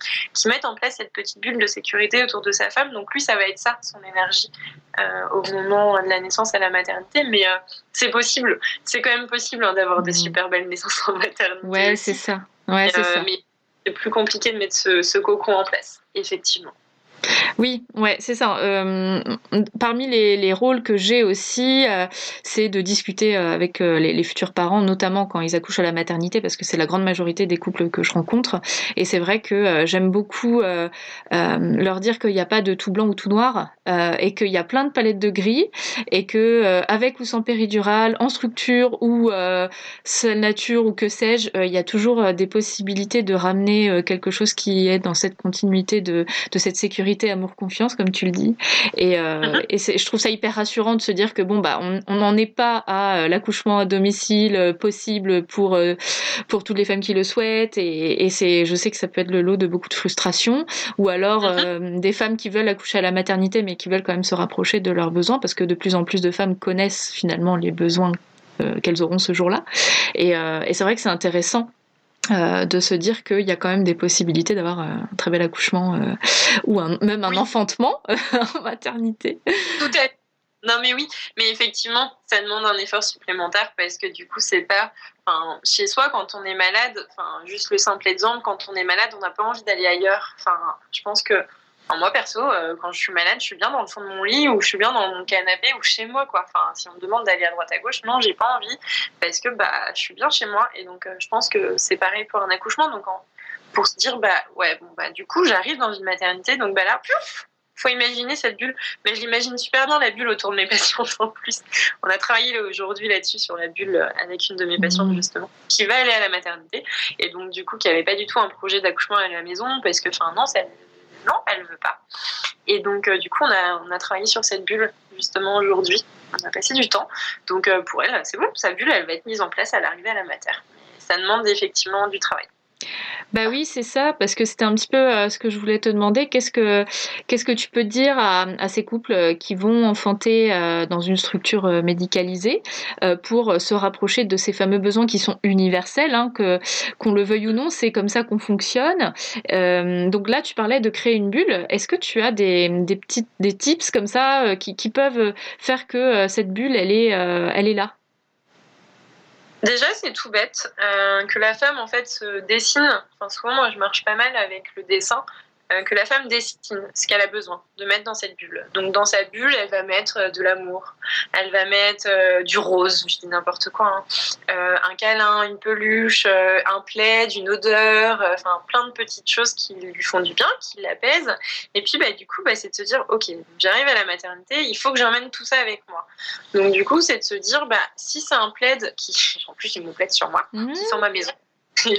mette en place cette petite bulle de sécurité autour de sa femme. Donc lui, ça va être ça, son énergie euh, au moment de la naissance à la maternité. Mais euh, c'est possible, c'est quand même possible hein, d'avoir des mmh. super belles naissances en maternité. Ouais, c'est ça. Ouais, c'est euh, ça. Mais c'est plus compliqué de mettre ce, ce cocon en place, effectivement. Oui, ouais, c'est ça. Euh, parmi les, rôles que j'ai aussi, euh, c'est de discuter euh, avec les, futurs parents, notamment quand ils accouchent à la maternité, parce que c'est la grande majorité des couples que je rencontre. Et c'est vrai que j'aime beaucoup leur dire qu'il n'y a pas de tout blanc ou tout noir, et qu'il y a plein de palettes de gris, et que avec ou sans péridurale, en structure ou seule nature ou que sais-je, il y a toujours des possibilités de ramener quelque chose qui est dans cette continuité de cette sécurité amour, confiance, comme tu le dis. Et, euh, mhm. et je trouve ça hyper rassurant de se dire que bon, bah, on n'en est pas à euh, l'accouchement à domicile euh, possible pour, pour toutes les femmes qui le souhaitent. Et, et c'est, je sais que ça peut être le lot de beaucoup de frustration. Ou alors mhm. des femmes qui veulent accoucher à la maternité, mais qui veulent quand même se rapprocher de leurs besoins, parce que de plus en plus de femmes connaissent finalement les besoins qu'elles auront ce jour-là. Et, et c'est vrai que c'est intéressant euh, de se dire qu'il y a quand même des possibilités d'avoir euh, un très bel accouchement euh, ou même un enfantement en maternité. Tout à non mais oui, mais effectivement, ça demande un effort supplémentaire parce que du coup, c'est pas, enfin, chez soi quand on est malade, enfin, juste le simple exemple, quand on est malade, on n'a pas envie d'aller ailleurs. Enfin, je pense que moi, perso, euh, quand je suis malade, je suis bien dans le fond de mon lit ou je suis bien dans mon canapé ou chez moi, quoi. Enfin, si on me demande d'aller à droite à gauche, non, j'ai pas envie parce que bah, je suis bien chez moi. Et donc, euh, je pense que c'est pareil pour un accouchement. Donc, pour se dire, bah, ouais, bon, bah, du coup, j'arrive dans une maternité, donc, bah là, pouf, faut imaginer cette bulle. Mais je l'imagine super bien, la bulle autour de mes patients en plus. On a travaillé aujourd'hui là-dessus sur la bulle avec une de mes patientes, mmh. justement, qui va aller à la maternité. Et donc, du coup, qui n'avait pas du tout un projet d'accouchement à la maison, parce que, enfin, non, ça, non, elle veut pas. Et donc, euh, du coup, on a, travaillé sur cette bulle, justement, aujourd'hui. On a passé du temps. Donc, euh, pour elle, c'est bon, sa bulle, elle va être mise en place à l'arrivée à la mater. Ça demande effectivement du travail. Bah oui, c'est ça, parce que c'était un petit peu euh, ce que je voulais te demander. Qu'est-ce que, qu'est-ce que tu peux dire à, ces couples euh, qui vont enfanter euh, dans une structure médicalisée pour se rapprocher de ces fameux besoins qui sont universels, hein, que, qu'on le veuille ou non, c'est comme ça qu'on fonctionne. donc là, tu parlais de créer une bulle. Est-ce que tu as des, des, des tips comme ça qui, qui peuvent faire que cette bulle, elle est, elle est là? Déjà, c'est tout bête euh, que la femme en fait se dessine. Enfin, souvent, moi, je marche pas mal avec le dessin. Euh, que la femme dessine ce qu'elle a besoin de mettre dans cette bulle. Donc dans sa bulle, elle va mettre euh, de l'amour, elle va mettre euh, du rose, je dis n'importe quoi, hein. un câlin, une peluche, un plaid, une odeur, enfin plein de petites choses qui lui font du bien, qui l'apaisent. Et puis bah, du coup, bah, c'est de se dire, ok, j'arrive à la maternité, il faut que j'emmène tout ça avec moi. Donc du coup, c'est de se dire, bah, si c'est un plaid qui, en plus j'ai mon plaid sur moi, qui sent ma maison,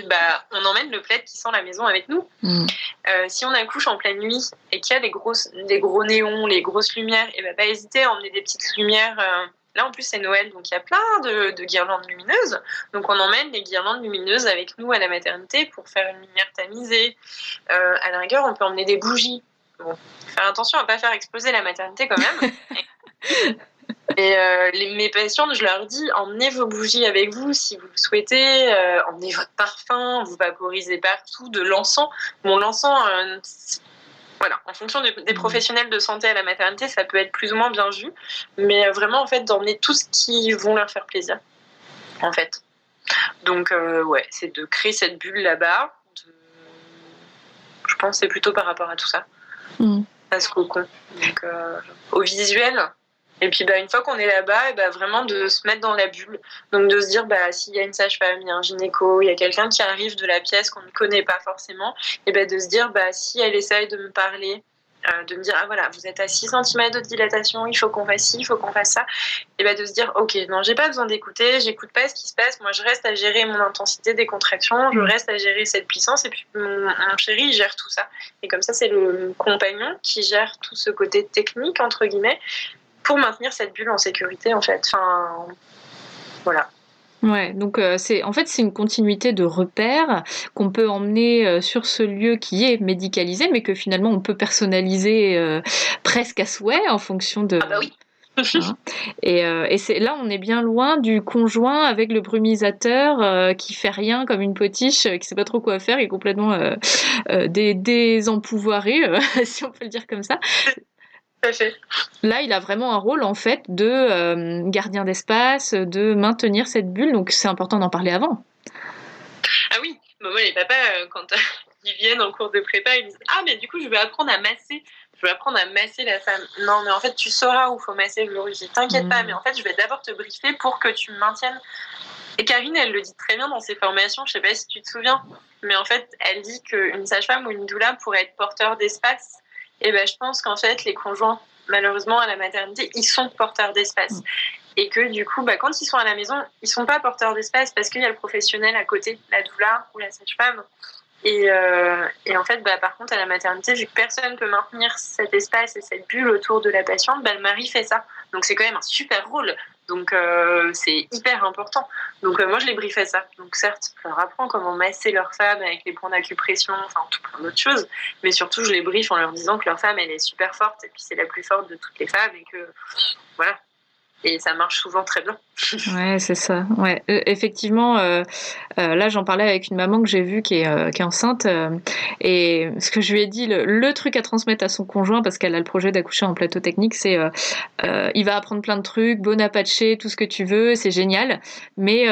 bah, on emmène le plaid qui sent la maison avec nous. Mm. Euh, si on accouche en pleine nuit et qu'il y a des, grosses, des gros néons, les grosses lumières, et bah, pas hésiter à emmener des petites lumières. Euh, là, en plus, c'est Noël, donc il y a plein de, guirlandes lumineuses. Donc, on emmène les guirlandes lumineuses avec nous à la maternité pour faire une lumière tamisée. Euh, à la rigueur, on peut emmener des bougies. Bon, faire attention à ne pas faire exploser la maternité quand même. Et euh, les, mes patientes, je leur dis, emmenez vos bougies avec vous si vous le souhaitez, euh, emmenez votre parfum, vous vaporisez partout, de l'encens. Bon, l'encens, euh, voilà, en fonction des, mmh. professionnels de santé à la maternité, ça peut être plus ou moins bien vu, mais vraiment, en fait, d'emmener tout ce qui vont leur faire plaisir, en fait. Donc, ouais, c'est de créer cette bulle là-bas. Je pense que c'est plutôt par rapport à tout ça. Mmh. À ce cocon. Donc, au visuel, et puis bah, une fois qu'on est là-bas, bah, vraiment de se mettre dans la bulle. Donc de se dire, bah, s'il y a une sage-femme, il y a un gynéco, il y a quelqu'un qui arrive de la pièce qu'on ne connaît pas forcément, et bah, de se dire, bah, si elle essaye de me parler, euh, de me dire, ah voilà, vous êtes à 6 cm de dilatation, il faut qu'on fasse ci, il faut qu'on fasse ça, et bah, de se dire, ok, non, j'ai pas besoin d'écouter, j'écoute pas ce qui se passe, moi je reste à gérer mon intensité des contractions, je reste à gérer cette puissance, et puis mon, mon chéri, il gère tout ça. Et comme ça, c'est le compagnon qui gère tout ce côté technique, entre guillemets, pour maintenir cette bulle en sécurité en fait. Enfin, voilà. Ouais, donc euh, c'est en fait c'est une continuité de repères qu'on peut emmener euh, sur ce lieu qui est médicalisé, mais que finalement on peut personnaliser euh, presque à souhait en fonction de. Ah bah oui. Hein. et, et c'est là on est bien loin du conjoint avec le brumisateur qui fait rien comme une potiche qui sait pas trop quoi faire et complètement des désempouvoiré si on peut le dire comme ça Là, il a vraiment un rôle en fait de euh, gardien d'espace, de maintenir cette bulle. Donc, c'est important d'en parler avant. Ah oui, moi les papas, euh, quand ils viennent en cours de prépa, ils disent Ah, mais du coup, je vais apprendre à masser. Je vais apprendre à masser la femme. Non, mais en fait, tu sauras où faut masser le Je T'inquiète pas, mmh. mais en fait, je vais d'abord te briefer pour que tu maintiennes. Et Karine, elle le dit très bien dans ses formations. Je sais pas si tu te souviens, mais en fait, elle dit qu'une sage-femme ou une doula pourrait être porteur d'espace et ben, je pense qu'en fait, les conjoints, malheureusement, à la maternité, ils sont porteurs d'espace. Mm. Et que du coup, bah, quand ils sont à la maison, ils sont pas porteurs d'espace parce qu'il y a le professionnel à côté, la doula ou la sage-femme. Et, euh, et, en fait, bah, par contre, à la maternité, vu que personne peut maintenir cet espace et cette bulle autour de la patiente, bah, le mari fait ça. Donc c'est quand même un super rôle. Donc euh, c'est hyper important. Donc euh, moi je les briefais ça. Donc certes, je leur apprends comment masser leur femme avec les points d'acupression, enfin tout plein d'autres choses. Mais surtout je les briefe en leur disant que leur femme elle est super forte et puis c'est la plus forte de toutes les femmes et que voilà. Et ça marche souvent très bien. ouais, c'est ça. Ouais, euh, effectivement, euh, euh, là j'en parlais avec une maman que j'ai vue qui est, qui est enceinte et ce que je lui ai dit, le, truc à transmettre à son conjoint parce qu'elle a le projet d'accoucher en plateau technique, c'est il va apprendre plein de trucs, bon Apache, tout ce que tu veux, c'est génial, mais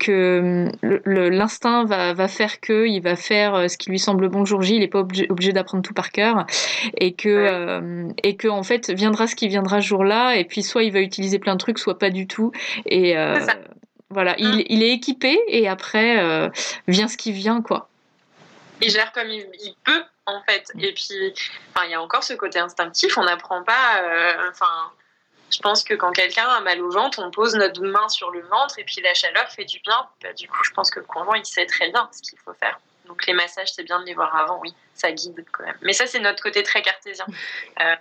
que l'instinct va, va faire que il va faire ce qui lui semble bon le jour J, il n'est pas obligé, d'apprendre tout par cœur et que et que en fait viendra ce qui viendra ce jour-là et puis soit il va utiliser plein de trucs, soit pas du tout. Et euh, voilà, il, hein il, est équipé et après euh, vient ce qui vient, quoi. Il gère comme il, peut, en fait. Et puis, il y a encore ce côté instinctif, on n'apprend pas. Euh, enfin. je pense que quand quelqu'un a mal au ventre, on pose notre main sur le ventre et puis la chaleur fait du bien. Bah, du coup, je pense que le conjoint, il sait très bien ce qu'il faut faire. Donc les massages, c'est bien de les voir avant, oui, ça guide quand même. Mais ça, c'est notre côté très cartésien. Euh,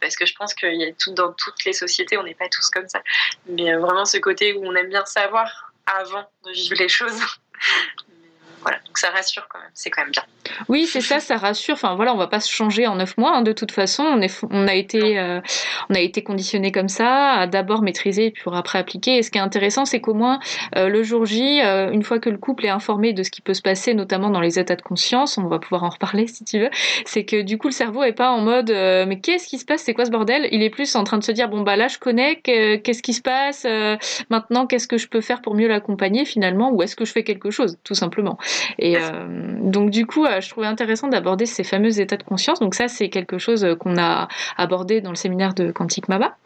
parce que je pense qu'il y a tout dans toutes les sociétés, on n'est pas tous comme ça. Mais euh, vraiment ce côté où on aime bien savoir avant de vivre les choses. Voilà, donc ça rassure quand même, c'est quand même bien. Oui, c'est ça, ça rassure. Enfin voilà, on va pas se changer en neuf mois. Hein, de toute façon, on, est, on a été, euh, on a été conditionné comme ça, à d'abord maîtriser puis après appliquer. Et ce qui est intéressant, c'est qu'au moins euh, le jour J, euh, une fois que le couple est informé de ce qui peut se passer, notamment dans les états de conscience, on va pouvoir en reparler si tu veux. C'est que du coup, le cerveau est pas en mode mais qu'est-ce qui se passe, c'est quoi ce bordel? Il est plus en train de se dire bon bah là, je connais, qu'est-ce qui se passe maintenant, qu'est-ce que je peux faire pour mieux l'accompagner finalement, ou est-ce que je fais quelque chose, tout simplement? Et donc du coup, je trouvais intéressant d'aborder ces fameux états de conscience. Donc ça, c'est quelque chose qu'on a abordé dans le séminaire de Quantique Mama,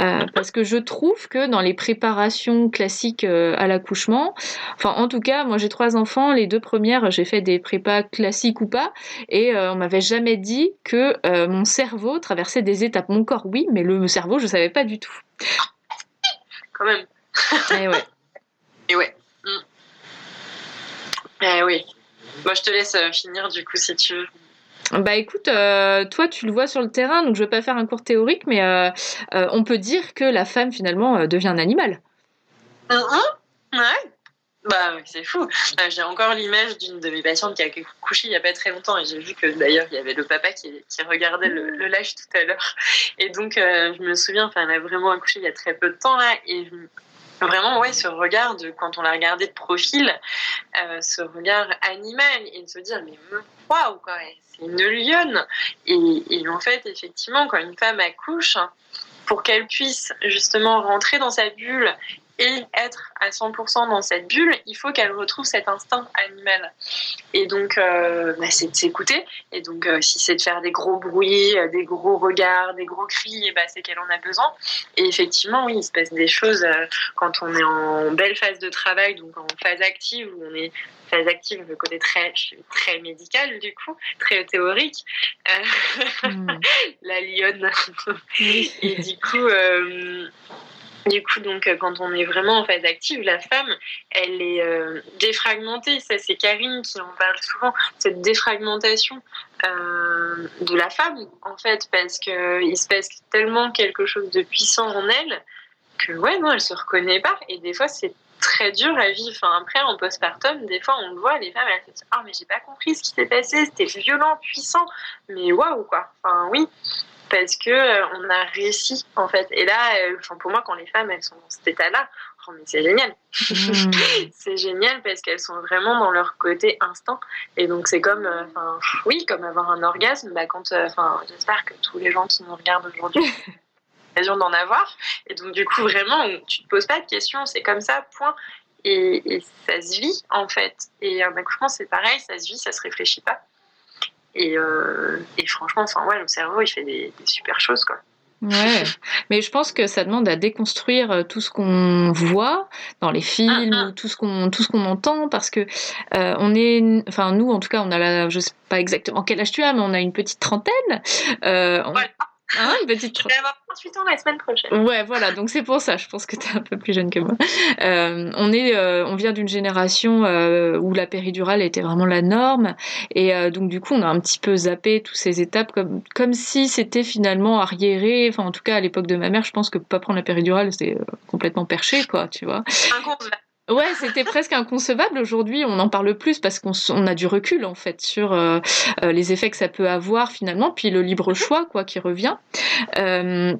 euh, parce que je trouve que dans les préparations classiques euh, à l'accouchement, enfin en tout cas, moi j'ai trois enfants, les deux premières, j'ai fait des prépas classiques ou pas, et euh, on m'avait jamais dit que mon cerveau traversait des étapes. Mon corps, oui, mais le cerveau, je savais pas du tout. Quand même. et ouais. Et ouais. Eh oui. Moi, je te laisse euh, finir du coup si tu veux. Bah écoute, euh, toi tu le vois sur le terrain, donc je vais pas faire un cours théorique, mais euh, on peut dire que la femme finalement devient un animal. ouais. Bah c'est fou. j'ai encore l'image d'une de mes patientes qui a couché il y a pas très longtemps et j'ai vu que d'ailleurs il y avait le papa qui, regardait le, le, live tout à l'heure. Et donc je me souviens, enfin elle a vraiment accouché il y a très peu de temps là et vraiment ouais ce regard quand on l'a regardé de profil euh, ce regard animal et de se dire mais waouh quoi c'est une lionne. Et, en fait effectivement quand une femme accouche pour qu'elle puisse justement rentrer dans sa bulle et être à 100% dans cette bulle, il faut qu'elle retrouve cet instinct animal. Et donc, euh, bah, c'est de s'écouter. Et donc, euh, si c'est de faire des gros bruits, euh, des gros regards, des gros cris, bah, c'est qu'elle en a besoin. Et effectivement, oui, il se passe des choses quand on est en belle phase de travail, donc en phase active, où on est phase active, le côté très, très médical, du coup, très théorique. Hmm. La lionne. et du coup, du coup, donc, euh, quand on est vraiment en phase active, la femme, elle est euh, défragmentée. Ça, c'est Karine qui en parle souvent, cette défragmentation euh, de la femme, en fait, parce qu'il se passe tellement quelque chose de puissant en elle que, ouais, non, elle se reconnaît pas. Et des fois, c'est très dur à vivre. Enfin, après, en postpartum, des fois, on le voit, les femmes, elles se disent Ah, mais j'ai pas compris ce qui s'est passé, c'était violent, puissant. Mais waouh, quoi. Enfin, oui parce que euh, on a réussi en fait. Et là, euh, pour moi, quand les femmes elles sont dans cet état-là, oh, c'est génial. Hmm. c'est génial parce qu'elles sont vraiment dans leur côté instinct. Et donc c'est comme, euh, oui, comme avoir un orgasme. Bah, quand, enfin, j'espère que tous les gens qui nous regardent aujourd'hui ont l'occasion d'en avoir. Et donc du coup vraiment, tu te poses pas de questions. C'est comme ça, point. Et, et, ça se vit en fait. Et un accouchement, c'est pareil, ça se vit, ça se réfléchit pas. Et, euh, et franchement, enfin, ouais, le cerveau, il fait des, super choses, quoi. Ouais, mais je pense que ça demande à déconstruire euh, tout ce qu'on voit dans les films ah, ah. ou tout ce qu'on tout ce qu'on entend parce que euh, on est, enfin nous en tout cas on a la, je sais pas exactement quel âge tu as, mais on a une petite trentaine. Euh, Hein, une petite... Je vais avoir 38 ans la semaine prochaine. Ouais, voilà, donc c'est pour ça, je pense que tu es un peu plus jeune que moi. Euh, on, est, euh, on vient d'une génération euh, où la péridurale était vraiment la norme, et donc du coup on a un petit peu zappé toutes ces étapes comme, comme si c'était finalement arriéré, enfin en tout cas à l'époque de ma mère, je pense que pas prendre la péridurale c'était complètement perché, quoi, tu vois. Ouais, c'était presque inconcevable. Aujourd'hui, on en parle plus parce qu'on on a du recul en fait sur euh, euh, les effets que ça peut avoir finalement, puis le libre choix quoi qui revient. Euh,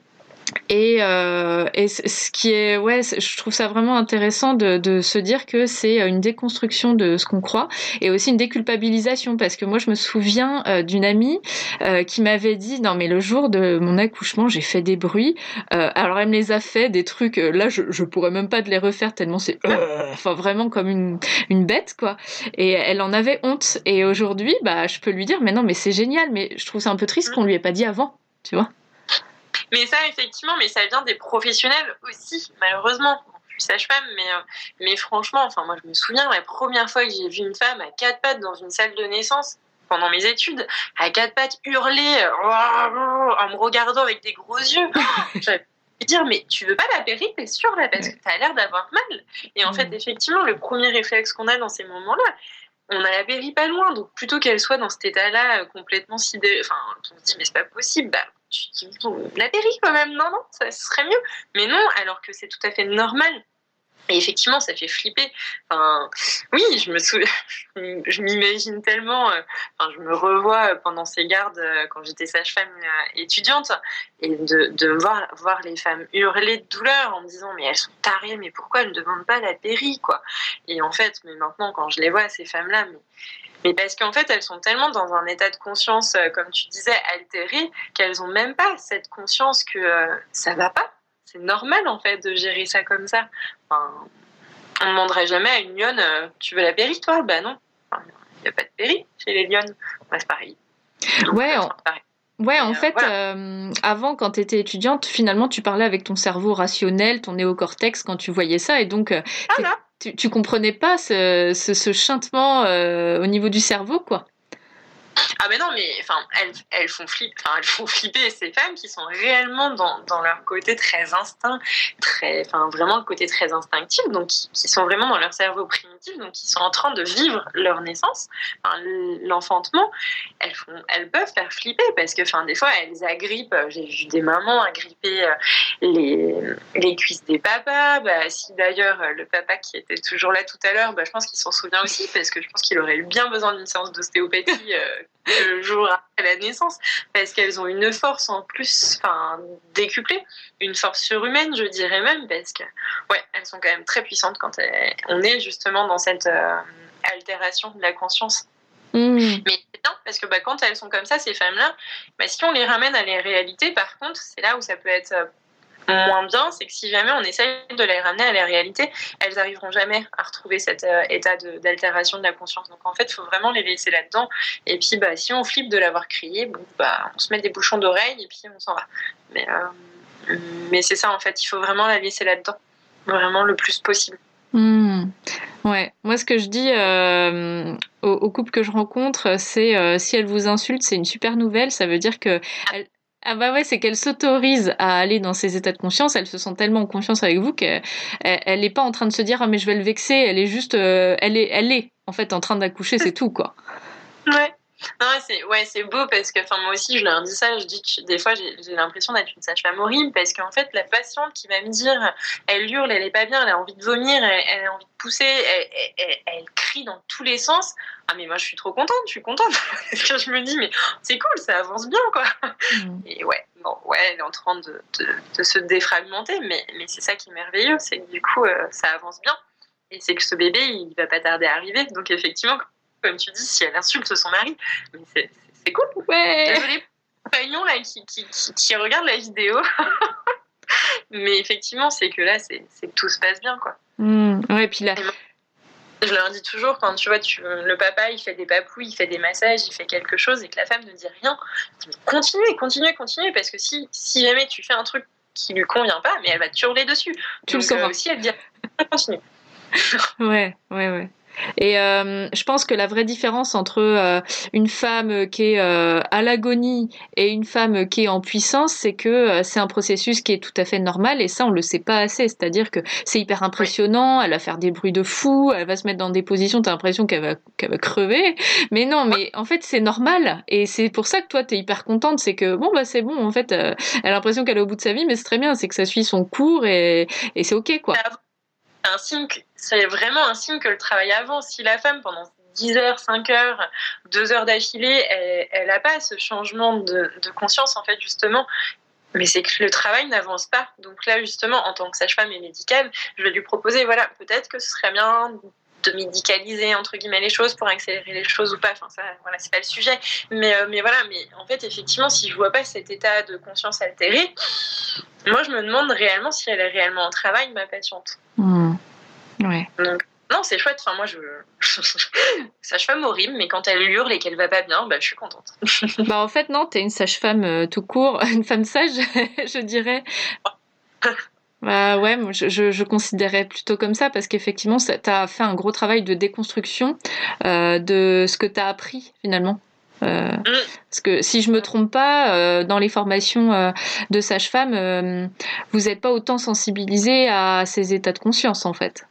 et, euh, et, ce qui est, ouais, je trouve ça vraiment intéressant de, de se dire que c'est une déconstruction de ce qu'on croit et aussi une déculpabilisation parce que moi je me souviens euh, d'une amie euh, qui m'avait dit non mais le jour de mon accouchement j'ai fait des bruits. Euh, alors elle me les a fait des trucs. là je, je pourrais même pas de les refaire tellement c'est, enfin vraiment comme une, une bête quoi. Et elle en avait honte. Et aujourd'hui bah je peux lui dire mais non mais c'est génial mais je trouve ça un peu triste qu'on lui ait pas dit avant, tu vois. Mais ça, effectivement, mais ça vient des professionnels aussi, malheureusement. Je suis sage-femme, mais, euh, mais franchement, enfin, moi, je me souviens, la première fois que j'ai vu une femme à quatre pattes dans une salle de naissance, pendant mes études, à quatre pattes, hurler en me regardant avec des gros yeux. Dire, mais tu veux pas la péri, t'es sûr, là, parce que t'as l'air d'avoir mal. Et en fait, mm. effectivement, le premier réflexe qu'on a dans ces moments-là, on a la péri pas loin, donc plutôt qu'elle soit dans cet état-là euh, complètement sidéré, enfin, on se dit, mais c'est pas possible, bah, tu la péri quand même, non, non, ça serait mieux. Mais non, alors que c'est tout à fait normal. Et effectivement, ça fait flipper. Enfin, oui, je me je m'imagine tellement. Euh, je me revois pendant ces gardes euh, quand j'étais sage-femme euh, étudiante et de, voir, les femmes hurler de douleur en me disant mais elles sont tarées, mais pourquoi elles ne demandent pas la péri Et en fait, mais maintenant quand je les vois ces femmes-là, mais parce qu'en fait, elles sont tellement dans un état de conscience, euh, comme tu disais, altéré, qu'elles n'ont même pas cette conscience que euh, ça va pas. C'est normal, en fait, de gérer ça comme ça. Enfin, on ne demanderait jamais à une lionne euh, Tu veux la péri, toi? Ben non. Il n'y a pas de péri chez les lionnes. Bah, c'est pareil. ouais, Ouais, en fait, avant, quand tu étais étudiante, finalement, tu parlais avec ton cerveau rationnel, ton néocortex, quand tu voyais ça. Et donc, ah, tu, tu comprenais pas ce, ce, ce chantement euh, au niveau du cerveau, quoi. Ah mais non, mais enfin, elles, elles, font flipper, enfin, elles font flipper ces femmes qui sont réellement dans, dans leur côté très instinct, très, enfin vraiment le côté très instinctif, donc qui, sont vraiment dans leur cerveau primitif, donc qui sont en train de vivre leur naissance, l'enfantement. Elles elles peuvent faire flipper parce que, enfin, des fois elles agrippent. J'ai vu des mamans agripper euh, les, les cuisses des papas. Bah, si d'ailleurs euh, le papa qui était toujours là tout à l'heure, bah, je pense qu'il s'en souvient aussi parce que je pense qu'il aurait eu bien besoin d'une séance d'ostéopathie. Euh, le jour après la naissance, parce qu'elles ont une force en plus, enfin décuplée, une force surhumaine, je dirais même, parce que ouais, elles sont quand même très puissantes quand on est justement dans cette euh, altération de la conscience. Mmh. Mais c'est bien parce que bah, quand elles sont comme ça, ces femmes-là, bah, si on les ramène à la réalité, par contre, c'est là où ça peut être euh, moins bien, c'est que si jamais on essaye de les ramener à la réalité, elles n'arriveront jamais à retrouver cet euh, état d'altération de, la conscience. Donc en fait, il faut vraiment les laisser là-dedans. Et puis, bah, si on flippe de l'avoir crié, bon, bah, on se met des bouchons d'oreille et puis on s'en va. Mais, euh, mais c'est ça, en fait, il faut vraiment la laisser là-dedans, vraiment le plus possible. Hmm. Ouais, moi ce que je dis euh, aux, couples que je rencontre, c'est si elle vous insulte, c'est une super nouvelle. Ça veut dire que ah bah ouais, c'est qu'elle s'autorise à aller dans ces états de conscience. Elle se sent tellement en confiance avec vous qu'elle elle n'est pas en train de se dire ah mais je vais le vexer. Elle est juste, euh, elle est, elle est en fait en train d'accoucher, c'est tout quoi. Ouais. Non, c'est ouais, c'est beau parce que enfin moi aussi je leur dis ça, je dis que des fois j'ai l'impression d'être une sage-femme horrible parce qu'en fait la patiente qui va me dire elle hurle, elle est pas bien, elle a envie de vomir, elle, a envie de pousser, elle, elle, crie dans tous les sens. Ah mais moi je suis trop contente, je suis contente parce que je me dis mais c'est cool, ça avance bien quoi. Mm. Et ouais, bon ouais, elle est en train de, de, de se défragmenter, mais mais c'est ça qui est merveilleux, c'est que du coup euh, ça avance bien et c'est que ce bébé il va pas tarder à arriver, donc effectivement comme tu dis, si elle insulte son mari. Mais c'est cool. Ouais. Désolée, compagnon là, qui, qui, qui, regarde la vidéo. mais effectivement, c'est que là, c'est que tout se passe bien, quoi. Mmh. Ouais, puis là. Je leur dis toujours, quand tu vois, tu, le papa, il fait des papouilles, il fait des massages, il fait quelque chose et que la femme ne dit rien, continue, continue, continue, parce que si, si jamais tu fais un truc qui lui convient pas, mais elle va te hurler dessus. Tu le sauras. Euh, aussi, elle dit, continue. ouais, ouais, ouais. Et euh, je pense que la vraie différence entre euh, une femme qui est euh, à l'agonie et une femme qui est en puissance, c'est que c'est un processus qui est tout à fait normal et ça on le sait pas assez. C'est-à-dire que c'est hyper impressionnant, elle va faire des bruits de fou, elle va se mettre dans des positions, t'as l'impression qu'elle va, qu'elle va crever. Mais non, mais en fait c'est normal et c'est pour ça que toi t'es hyper contente, c'est que bon bah c'est bon en fait, elle a l'impression qu'elle est au bout de sa vie, mais c'est très bien, c'est que ça suit son cours et, et c'est ok quoi c'est vraiment un signe que le travail avance. Si la femme, pendant 10 heures, 5 heures, 2 heures d'affilée, elle n'a pas ce changement de, conscience, en fait, justement, mais c'est que le travail n'avance pas. Donc là, justement, en tant que sage-femme et médicale, je vais lui proposer, voilà, peut-être que ce serait bien de médicaliser entre guillemets les choses pour accélérer les choses ou pas. Enfin, ça, voilà, c'est pas le sujet. Mais, euh, mais voilà, mais en fait, effectivement, si je vois pas cet état de conscience altéré, moi, je me demande réellement si elle est réellement en travail, ma patiente. Mmh. Ouais. Donc, non, c'est chouette. Enfin, moi, je. sage-femme horrible, mais quand elle hurle et qu'elle va pas bien, bah, je suis contente. bah, en fait, non, t'es une sage-femme euh, tout court, une femme sage, je dirais. Bah ouais, je, je, je, considérais plutôt comme ça parce qu'effectivement, tu as fait un gros travail de déconstruction euh, de ce que tu as appris finalement. Euh, mm. Parce que si je me trompe pas, euh, dans les formations de sage-femme, vous n'êtes pas autant sensibilisé à ces états de conscience en fait.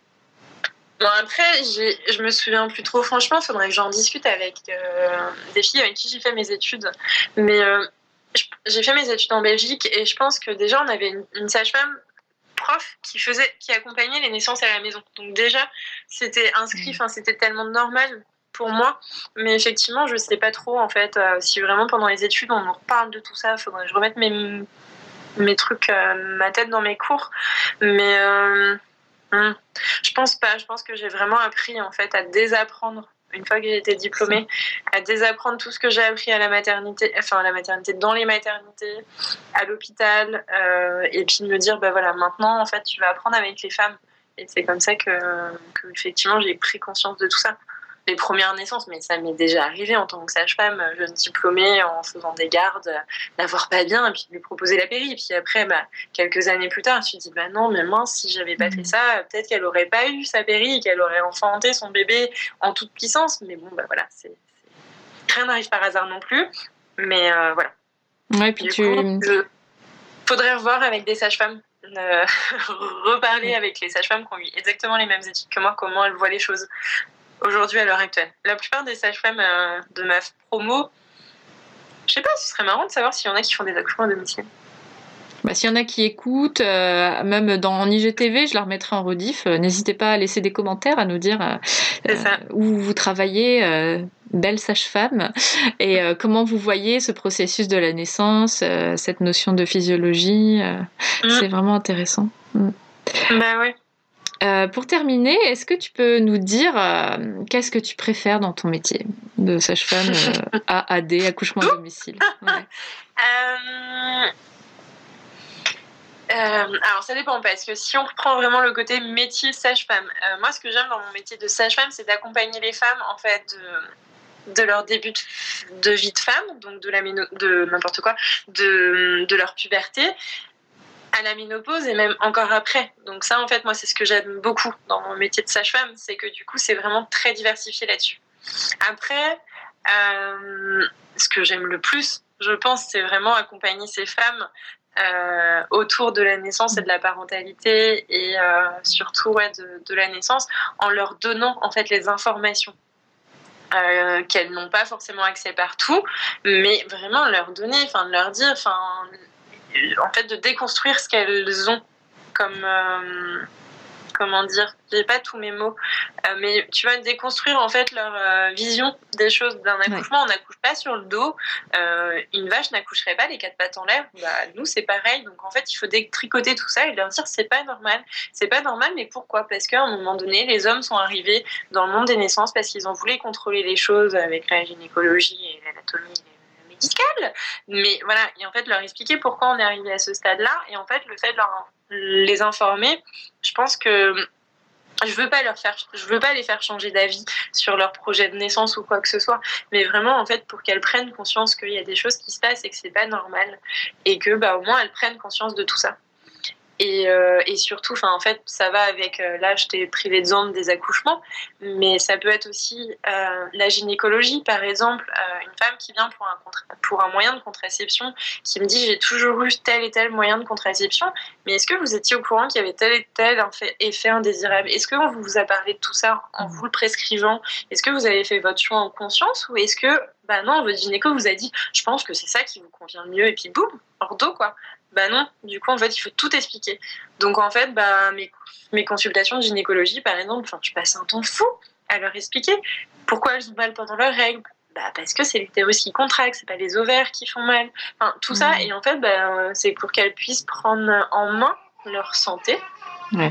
Bon après, je me souviens plus trop. Franchement, il faudrait que j'en discute avec des filles avec qui j'ai fait mes études. Mais j'ai fait mes études en Belgique et je pense que déjà on avait une, une sage-femme prof qui faisait, qui accompagnait les naissances à la maison. Donc déjà, c'était inscrit, mm. enfin c'était tellement normal pour moi. Mais effectivement, je sais pas trop en fait euh, si vraiment pendant les études on reparle de tout ça. Faudrait que je remette mes mes trucs, euh, ma tête dans mes cours. Mais hmm, je pense pas. Je pense que j'ai vraiment appris en fait à désapprendre une fois que j'ai été diplômée, à désapprendre tout ce que j'ai appris à la maternité, enfin à la maternité, dans les maternités, à l'hôpital, euh, et puis de me dire, bah voilà, maintenant, en fait, tu vas apprendre avec les femmes. Et c'est comme ça que effectivement, j'ai pris conscience de tout ça les premières naissances, mais ça m'est déjà arrivé en tant que sage-femme, jeune diplômée, en faisant des gardes, d'avoir pas bien, et puis de lui proposer la péri. Et puis après, bah, quelques années plus tard, je me suis dit, bah non, mais moi, si j'avais pas fait mm. ça, peut-être qu'elle aurait pas eu sa péri et qu'elle aurait enfanté son bébé en toute puissance. Mais bon, bah voilà, c'est, rien n'arrive par hasard non plus. Mais euh, voilà. Ouais, puis tu. Faudrait revoir avec des sages-femmes. Euh, reparler avec les sages-femmes qui ont eu exactement les mêmes études que moi, comment elles voient les choses aujourd'hui à l'heure actuelle. La plupart des sages-femmes euh, de ma promo, je sais pas, ce serait marrant de savoir s'il y en a qui font des accouchements à domicile. Bah, S'il y en a qui écoutent, euh, même dans IGTV, je la remettrai en rediff. Euh, n'hésitez pas à laisser des commentaires, à nous dire où vous travaillez, belle sage-femme, et comment vous voyez ce processus de la naissance, cette notion de physiologie. Mm. C'est vraiment intéressant. Mm. Bah ouais. Euh, pour terminer, est-ce que tu peux nous dire euh, qu'est-ce que tu préfères dans ton métier de sage-femme euh, AAD, accouchement à domicile? Alors ça dépend parce que si on reprend vraiment le côté métier sage-femme, moi ce que j'aime dans mon métier de sage-femme, c'est d'accompagner les femmes en fait de, leur début de, vie de femme, donc de la de n'importe quoi, de, de leur puberté, à la ménopause et même encore après. Donc ça, en fait, moi, c'est ce que j'aime beaucoup dans mon métier de sage-femme, c'est que du coup, c'est vraiment très diversifié là-dessus. Après, euh, ce que j'aime le plus, je pense, c'est vraiment accompagner ces femmes euh, autour de la naissance et de la parentalité et euh, surtout de, de, la naissance en leur donnant en fait les informations qu'elles n'ont pas forcément accès partout, mais vraiment leur donner, enfin leur dire, enfin en fait de déconstruire ce qu'elles ont comme euh, comment dire j'ai pas tous mes mots euh, mais tu vas déconstruire en fait leur euh, vision des choses d'un accouchement. On n'accouche pas sur le dos une vache n'accoucherait pas les quatre pattes en l'air. Bah, nous c'est pareil. Donc en fait il faut détricoter tout ça et leur dire c'est pas normal. C'est pas normal mais pourquoi? Parce qu'à un moment donné les hommes sont arrivés dans le monde des naissances parce qu'ils ont voulu contrôler les choses avec la gynécologie et l'anatomie mais voilà, et en fait leur expliquer pourquoi on est arrivé à ce stade-là, et en fait le fait de leur, les informer, je pense que je veux pas leur faire je veux pas les faire changer d'avis sur leur projet de naissance ou quoi que ce soit. Mais vraiment en fait pour qu'elles prennent conscience qu'il y a des choses qui se passent et que c'est pas normal. Et que bah au moins elles prennent conscience de tout ça et, euh, et, surtout, en fait, ça va avec, euh, là, je t'ai privé de des accouchements, mais ça peut être aussi euh, la gynécologie, par exemple, euh, une femme qui vient pour un, pour un moyen de contraception, qui me dit j'ai toujours eu tel et tel moyen de contraception, mais est-ce que vous étiez au courant qu'il y avait tel et tel effet indésirable? Est-ce qu'on vous a parlé de tout ça en vous le prescrivant? Est-ce que vous avez fait votre choix en conscience ou est-ce que, bah non, votre gynéco vous a dit je pense que c'est ça qui vous convient le mieux et puis boum, hors d'eau quoi bah non, du coup, en fait, il faut tout expliquer. Donc, en fait, bah, mes, mes consultations de gynécologie, par exemple, enfin, tu passes un temps fou à leur expliquer pourquoi elles ont mal pendant leurs règles. bah, parce que c'est l'utérus qui contracte, c'est pas les ovaires qui font mal. Enfin, tout ça, mmh. et en fait, bah, c'est pour qu'elles puissent prendre en main leur santé.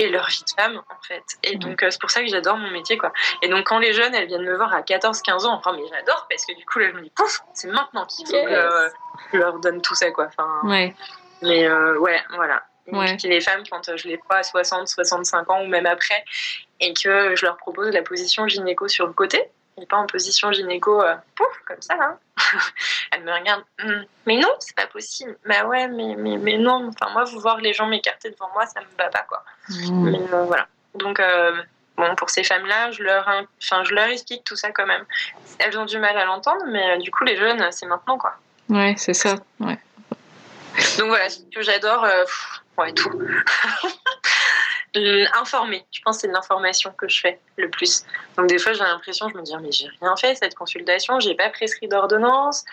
et leur vie de femme en fait. Et donc euh, c'est pour ça que j'adore mon métier quoi. Et donc quand les jeunes elles viennent me voir à 14-15 ans, enfin mais j'adore parce que du coup là je me dis pouf, c'est maintenant qu'il faut que je leur donne tout ça quoi. Enfin, ouais. Mais euh, ouais, voilà. Ouais. les femmes, quand je les vois à 60, 65 ans ou même après, et que je leur propose la position gynéco sur le côté, et pas en position gynéco, euh, pouf, comme ça, là. elles me regardent, hum, mais non, c'est pas possible. Bah ouais, mais, mais, mais non, enfin, moi, vous voir les gens m'écarter devant moi, ça me bat pas, quoi. Mmh. Mais euh, voilà. Donc, bon, pour ces femmes-là, je leur, enfin, je leur explique tout ça quand même. Elles ont du mal à l'entendre, mais du coup, les jeunes, c'est maintenant, quoi. Ouais, c'est ça, ouais. Donc voilà, ce que j'adore, euh, ouais, tout. Informer, je pense que c'est l'information que je fais le plus. Donc des fois j'ai l'impression, je me dis mais j'ai rien fait cette consultation, j'ai pas prescrit d'ordonnance.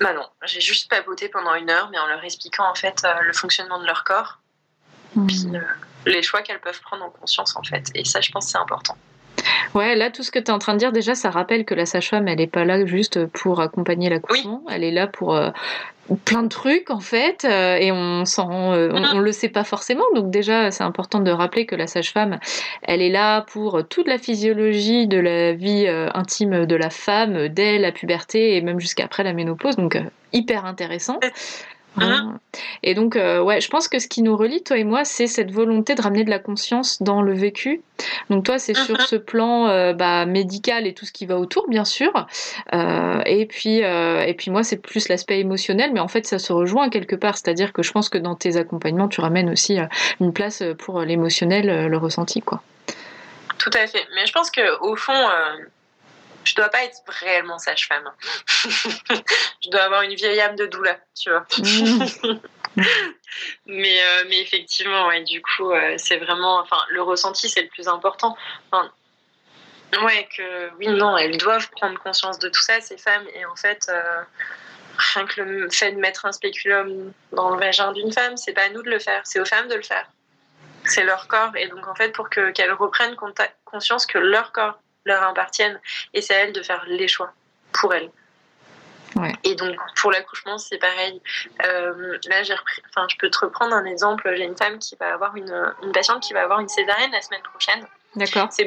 Bah non, j'ai juste papoté pendant une heure, mais en leur expliquant en fait euh, le fonctionnement de leur corps, mmh. puis euh, les choix qu'elles peuvent prendre en conscience en fait. Et ça, je pense c'est important. Ouais, là, tout ce que tu es en train de dire, déjà, ça rappelle que la sage-femme, elle n'est pas là juste pour accompagner l'accouchement, elle est là pour euh, plein de trucs, en fait, euh, et on s'en euh, on, le sait pas forcément. Donc, déjà, c'est important de rappeler que la sage-femme, elle est là pour toute la physiologie de la vie intime de la femme, dès la puberté et même jusqu'après la ménopause. Donc, hyper intéressant. Hein et donc, euh, ouais, je pense que ce qui nous relie, toi et moi, c'est cette volonté de ramener de la conscience dans le vécu. Donc, toi, c'est sur uh-huh. ce plan euh, bah, médical et tout ce qui va autour, bien sûr. Euh, et, puis, et puis, moi, c'est plus l'aspect émotionnel, mais en fait, ça se rejoint quelque part. C'est-à-dire que je pense que dans tes accompagnements, tu ramènes aussi une place pour l'émotionnel, le ressenti, quoi. Tout à fait. Mais je pense qu'au fond, je dois pas être réellement sage-femme. je dois avoir une vieille âme de douleur, tu vois. Mmh. mais, euh, mais effectivement, ouais, du coup, euh, c'est vraiment. Enfin, le ressenti, c'est le plus important. Enfin, ouais, que oui, non, elles doivent prendre conscience de tout ça, ces femmes. Et en fait, euh, rien que le fait de mettre un spéculum dans le vagin d'une femme, c'est pas à nous de le faire, c'est aux femmes de le faire. C'est leur corps. Et donc, en fait, pour qu'elles reprennent conscience que leur corps leur appartiennent et c'est à elles de faire les choix pour elles. Et donc pour l'accouchement c'est pareil. Euh, là j'ai enfin je peux te reprendre un exemple. J'ai une femme qui va avoir une, une, patiente qui va avoir une césarienne la semaine prochaine. D'accord. C'est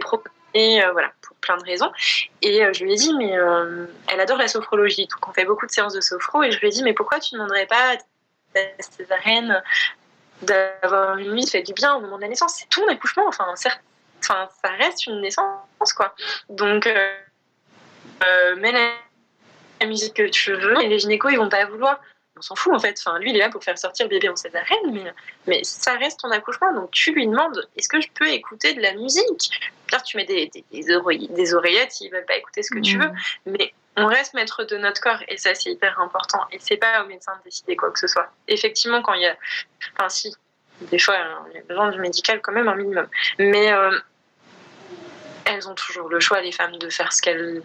et euh, voilà pour plein de raisons. Et euh, je lui ai dit mais elle adore la sophrologie donc on fait beaucoup de séances de sophro et je lui ai dit mais pourquoi tu ne demanderais pas à ta césarienne d'avoir une nuit fait du bien au moment de la naissance? C'est tout un accouchement enfin certes enfin, ça reste une naissance, quoi. Donc, euh, euh, mets la, musique que tu veux, et les gynécos, ils vont pas vouloir. On s'en fout, en fait. Enfin, lui, il est là pour faire sortir bébé en césarienne, mais, mais ça reste ton accouchement. Donc, tu lui demandes est-ce que je peux écouter de la musique? Là, tu mets des, des, des, oreillettes, des oreillettes, ils veulent pas écouter ce que tu mmh. veux. Mais on reste maître de notre corps et ça c'est hyper important et c'est pas au médecin de décider quoi que ce soit. Effectivement quand il y a, enfin si, des fois il y a besoin du médical quand même un minimum, mais euh, elles ont toujours le choix, les femmes, de faire ce qu'elles,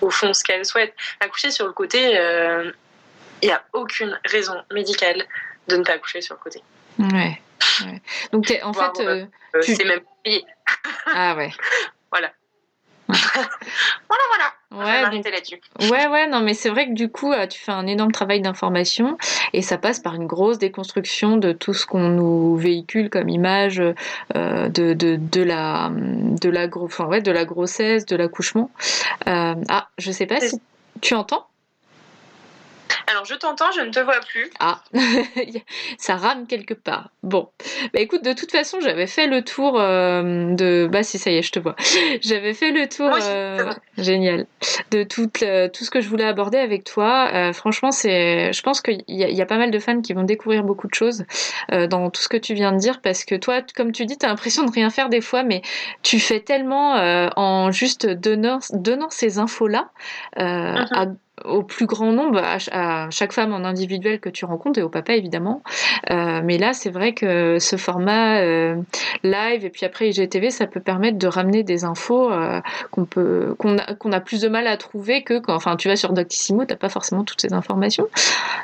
au fond, ce qu'elles souhaitent. Accoucher sur le côté, il euh, n'y a aucune raison médicale de ne pas accoucher sur le côté. Ouais. Donc, en fait. Euh, euh, c'est même payé. ah ouais. voilà. voilà, voilà. Ouais, ouais, ouais, non, mais c'est vrai que du coup, euh, tu fais un énorme travail d'information et ça passe par une grosse déconstruction de tout ce qu'on nous véhicule comme image euh, de, de, de, la, de, la, enfin, ouais, de la grossesse, de l'accouchement. Euh, ah, je sais pas si tu entends? Alors je t'entends, je ne te vois plus. Ah, ça rame quelque part. Bon, bah écoute, de toute façon, j'avais fait le tour euh, de. Bah si, ça y est, je te vois. J'avais fait le tour. Euh, génial. De tout, tout ce que je voulais aborder avec toi. Euh, franchement, c'est. Je pense qu'il y, y, a pas mal de fans qui vont découvrir beaucoup de choses dans tout ce que tu viens de dire parce que toi, comme tu dis, tu as l'impression de rien faire des fois, mais tu fais tellement en juste donnant, donnant ces infos-là mm-hmm. à au plus grand nombre, à, chaque femme en individuel que tu rencontres et au papa évidemment. Euh, mais là, c'est vrai que ce format euh, live et puis après IGTV, ça peut permettre de ramener des infos euh, qu'on peut, qu'on a, qu'on a plus de mal à trouver que quand, enfin, tu vas sur Doctissimo, t'as pas forcément toutes ces informations.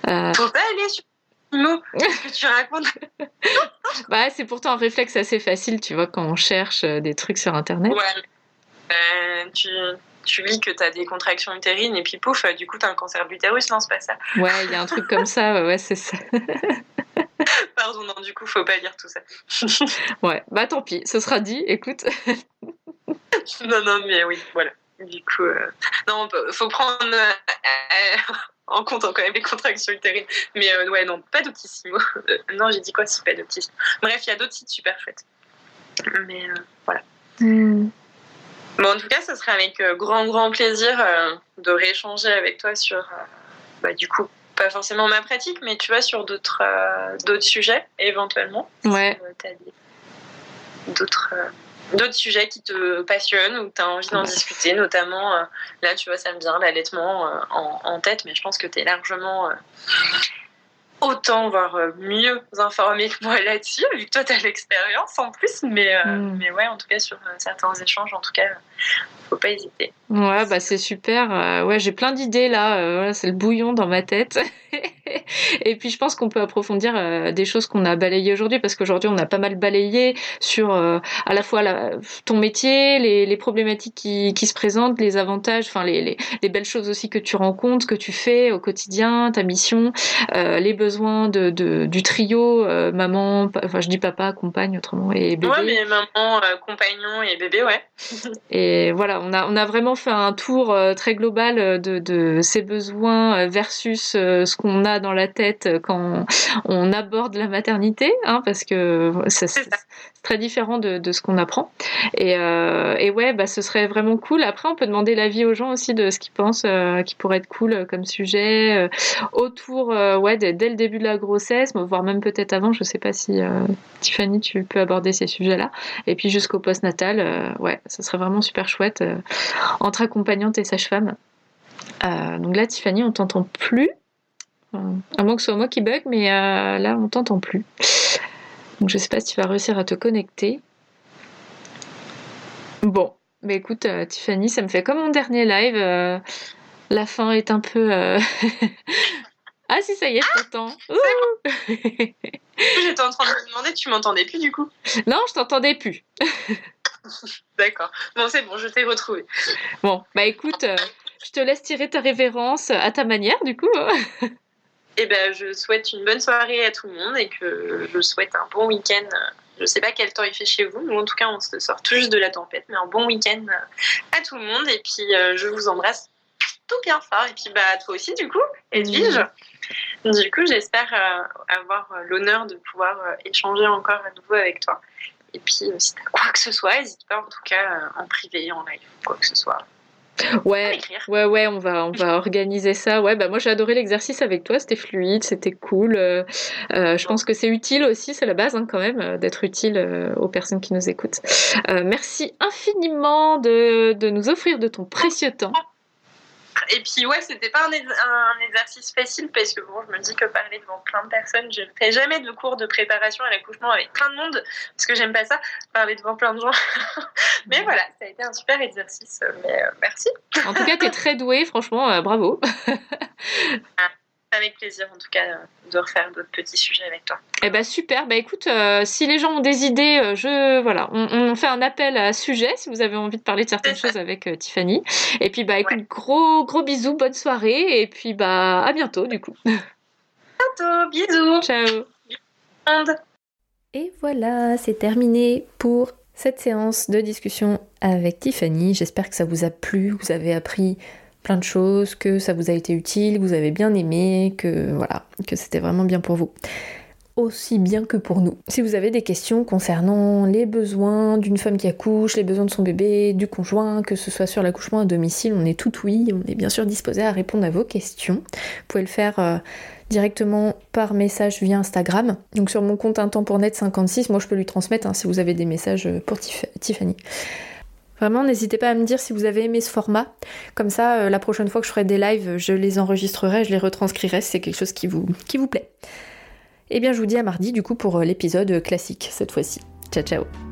Faut pas aller sur ce que tu racontes. bah, c'est pourtant un réflexe assez facile, tu vois, quand on cherche des trucs sur Internet. Ouais. tu tu lis que tu as des contractions utérines et puis pouf, du coup, tu as un cancer de l'utérus. Non, c'est pas ça. Ouais, il y a un truc comme ça, ouais, c'est ça. Pardon, non, du coup, faut pas lire tout ça. ouais, bah tant pis, ce sera dit, écoute. non, non, mais oui, voilà. Du coup, euh... non, faut prendre euh, en compte quand même les contractions utérines. Mais euh, ouais, non, pas d'optissimo. non, j'ai dit quoi? Si pas d'optissimo Bref, il y a d'autres sites super chouettes. Mais euh, voilà. Hmm. Bon, en tout cas, ce serait avec grand, grand plaisir de rééchanger avec toi sur, bah, du coup, pas forcément ma pratique, mais tu vois, sur d'autres d'autres sujets, éventuellement. Ouais. d'autres d'autres sujets qui te passionnent ou que tu as envie d'en discuter, notamment, euh, là, tu vois, ça me vient l'allaitement euh, en, tête, mais je pense que tu es largement euh, autant, voire mieux informé que moi là-dessus, vu que toi, tu as l'expérience en plus, mais, mm. mais ouais, en tout cas, sur certains échanges, en tout cas, faut pas hésiter. Ouais, bah c'est super. ouais, j'ai plein d'idées là. c'est le bouillon dans ma tête. et puis je pense qu'on peut approfondir euh, des choses qu'on a balayées aujourd'hui parce qu'aujourd'hui on a pas mal balayé sur euh, à la fois la, ton métier, les, les problématiques qui, qui, se présentent, les avantages, enfin les, les, les, belles choses aussi que tu rencontres, que tu fais au quotidien, ta mission, euh, les besoins de, de du trio maman, enfin je dis papa, compagne autrement et bébé. Ouais, mais maman, compagnon et bébé, ouais. et voilà, on a on a vraiment fait un tour très global de, de ces besoins versus ce qu'on a dans la tête quand on aborde la maternité, hein, parce que c'est très différent de, ce qu'on apprend. Et, euh, et, ouais, bah, ce serait vraiment cool. Après, on peut demander l'avis aux gens aussi de ce qu'ils pensent euh, qui pourrait être cool comme sujet euh, autour, ouais, dès, le début de la grossesse, voire même peut-être avant. Je sais pas si Tiffany, tu peux aborder ces sujets-là. Et puis jusqu'au post-natal, ouais, ce serait vraiment super chouette entre accompagnante et sage-femme. donc là, Tiffany, on t'entend plus. À moins que ce soit moi qui bug, mais euh, là, on t'entend plus. Donc, je sais pas si tu vas réussir à te connecter. Bon, mais écoute, euh, Tiffany, ça me fait comme mon dernier live. Euh, la fin est un peu. ah, si, ça y est, je t'entends. J'étais en train de me demander, tu m'entendais plus du coup Non, je t'entendais plus. D'accord. Bon, c'est bon, je t'ai retrouvé. Bon, bah écoute, je te laisse tirer ta révérence à ta manière, du coup. Eh ben, je souhaite une bonne soirée à tout le monde et que je souhaite un bon week-end. Je ne sais pas quel temps il fait chez vous, nous en tout cas on se sort tout juste de la tempête, mais un bon week-end à tout le monde et puis euh, je vous embrasse tout bien fort et puis bah toi aussi du coup, Edwige. Du coup j'espère euh, avoir l'honneur de pouvoir euh, échanger encore à nouveau avec toi. Et puis si quoi que ce soit, n'hésite pas en tout cas en privé, en live, quoi que ce soit. Ouais, ouais, ouais, on va, on va organiser ça. Ouais, bah moi j'ai adoré l'exercice avec toi, c'était fluide, c'était cool. Euh, euh, je pense que c'est utile aussi, c'est la base hein, quand même, euh, d'être utile aux personnes qui nous écoutent. merci infiniment de, de nous offrir de ton précieux temps. Et puis, ouais, c'était pas un, un, exercice facile parce que bon, je me dis que parler devant plein de personnes, je ne fais jamais de cours de préparation à l'accouchement avec plein de monde parce que j'aime pas ça, parler devant plein de gens. mais voilà, ça a été un super exercice. Mais euh, merci. En tout cas, tu es très douée, franchement, euh, bravo. Avec plaisir, en tout cas, de refaire d'autres petits sujets avec toi. Eh ben super. Bah écoute, euh, si les gens ont des idées, euh, je voilà, on, fait un appel à sujet si vous avez envie de parler de certaines choses avec euh, Tiffany. Et puis bah écoute, gros gros bisous, bonne soirée et puis bah à bientôt du coup. Bientôt, bisous. Ciao. Et voilà, c'est terminé pour cette séance de discussion avec Tiffany. J'espère que ça vous a plu, vous avez appris plein de choses, que ça vous a été utile, que vous avez bien aimé, que voilà, que c'était vraiment bien pour vous. Aussi bien que pour nous. Si vous avez des questions concernant les besoins d'une femme qui accouche, les besoins de son bébé, du conjoint, que ce soit sur l'accouchement à domicile, on est tout oui, on est bien sûr disposé à répondre à vos questions. Vous pouvez le faire euh, directement par message via Instagram. Donc sur mon compte un temps pour net 56, moi je peux lui transmettre hein, si vous avez des messages pour Tiffany. Vraiment, n'hésitez pas à me dire si vous avez aimé ce format. Comme ça, euh, la prochaine fois que je ferai des lives, je les enregistrerai, je les retranscrirai si c'est quelque chose qui vous, plaît. Eh bien, je vous dis à mardi du coup pour euh, l'épisode classique cette fois-ci. Ciao ciao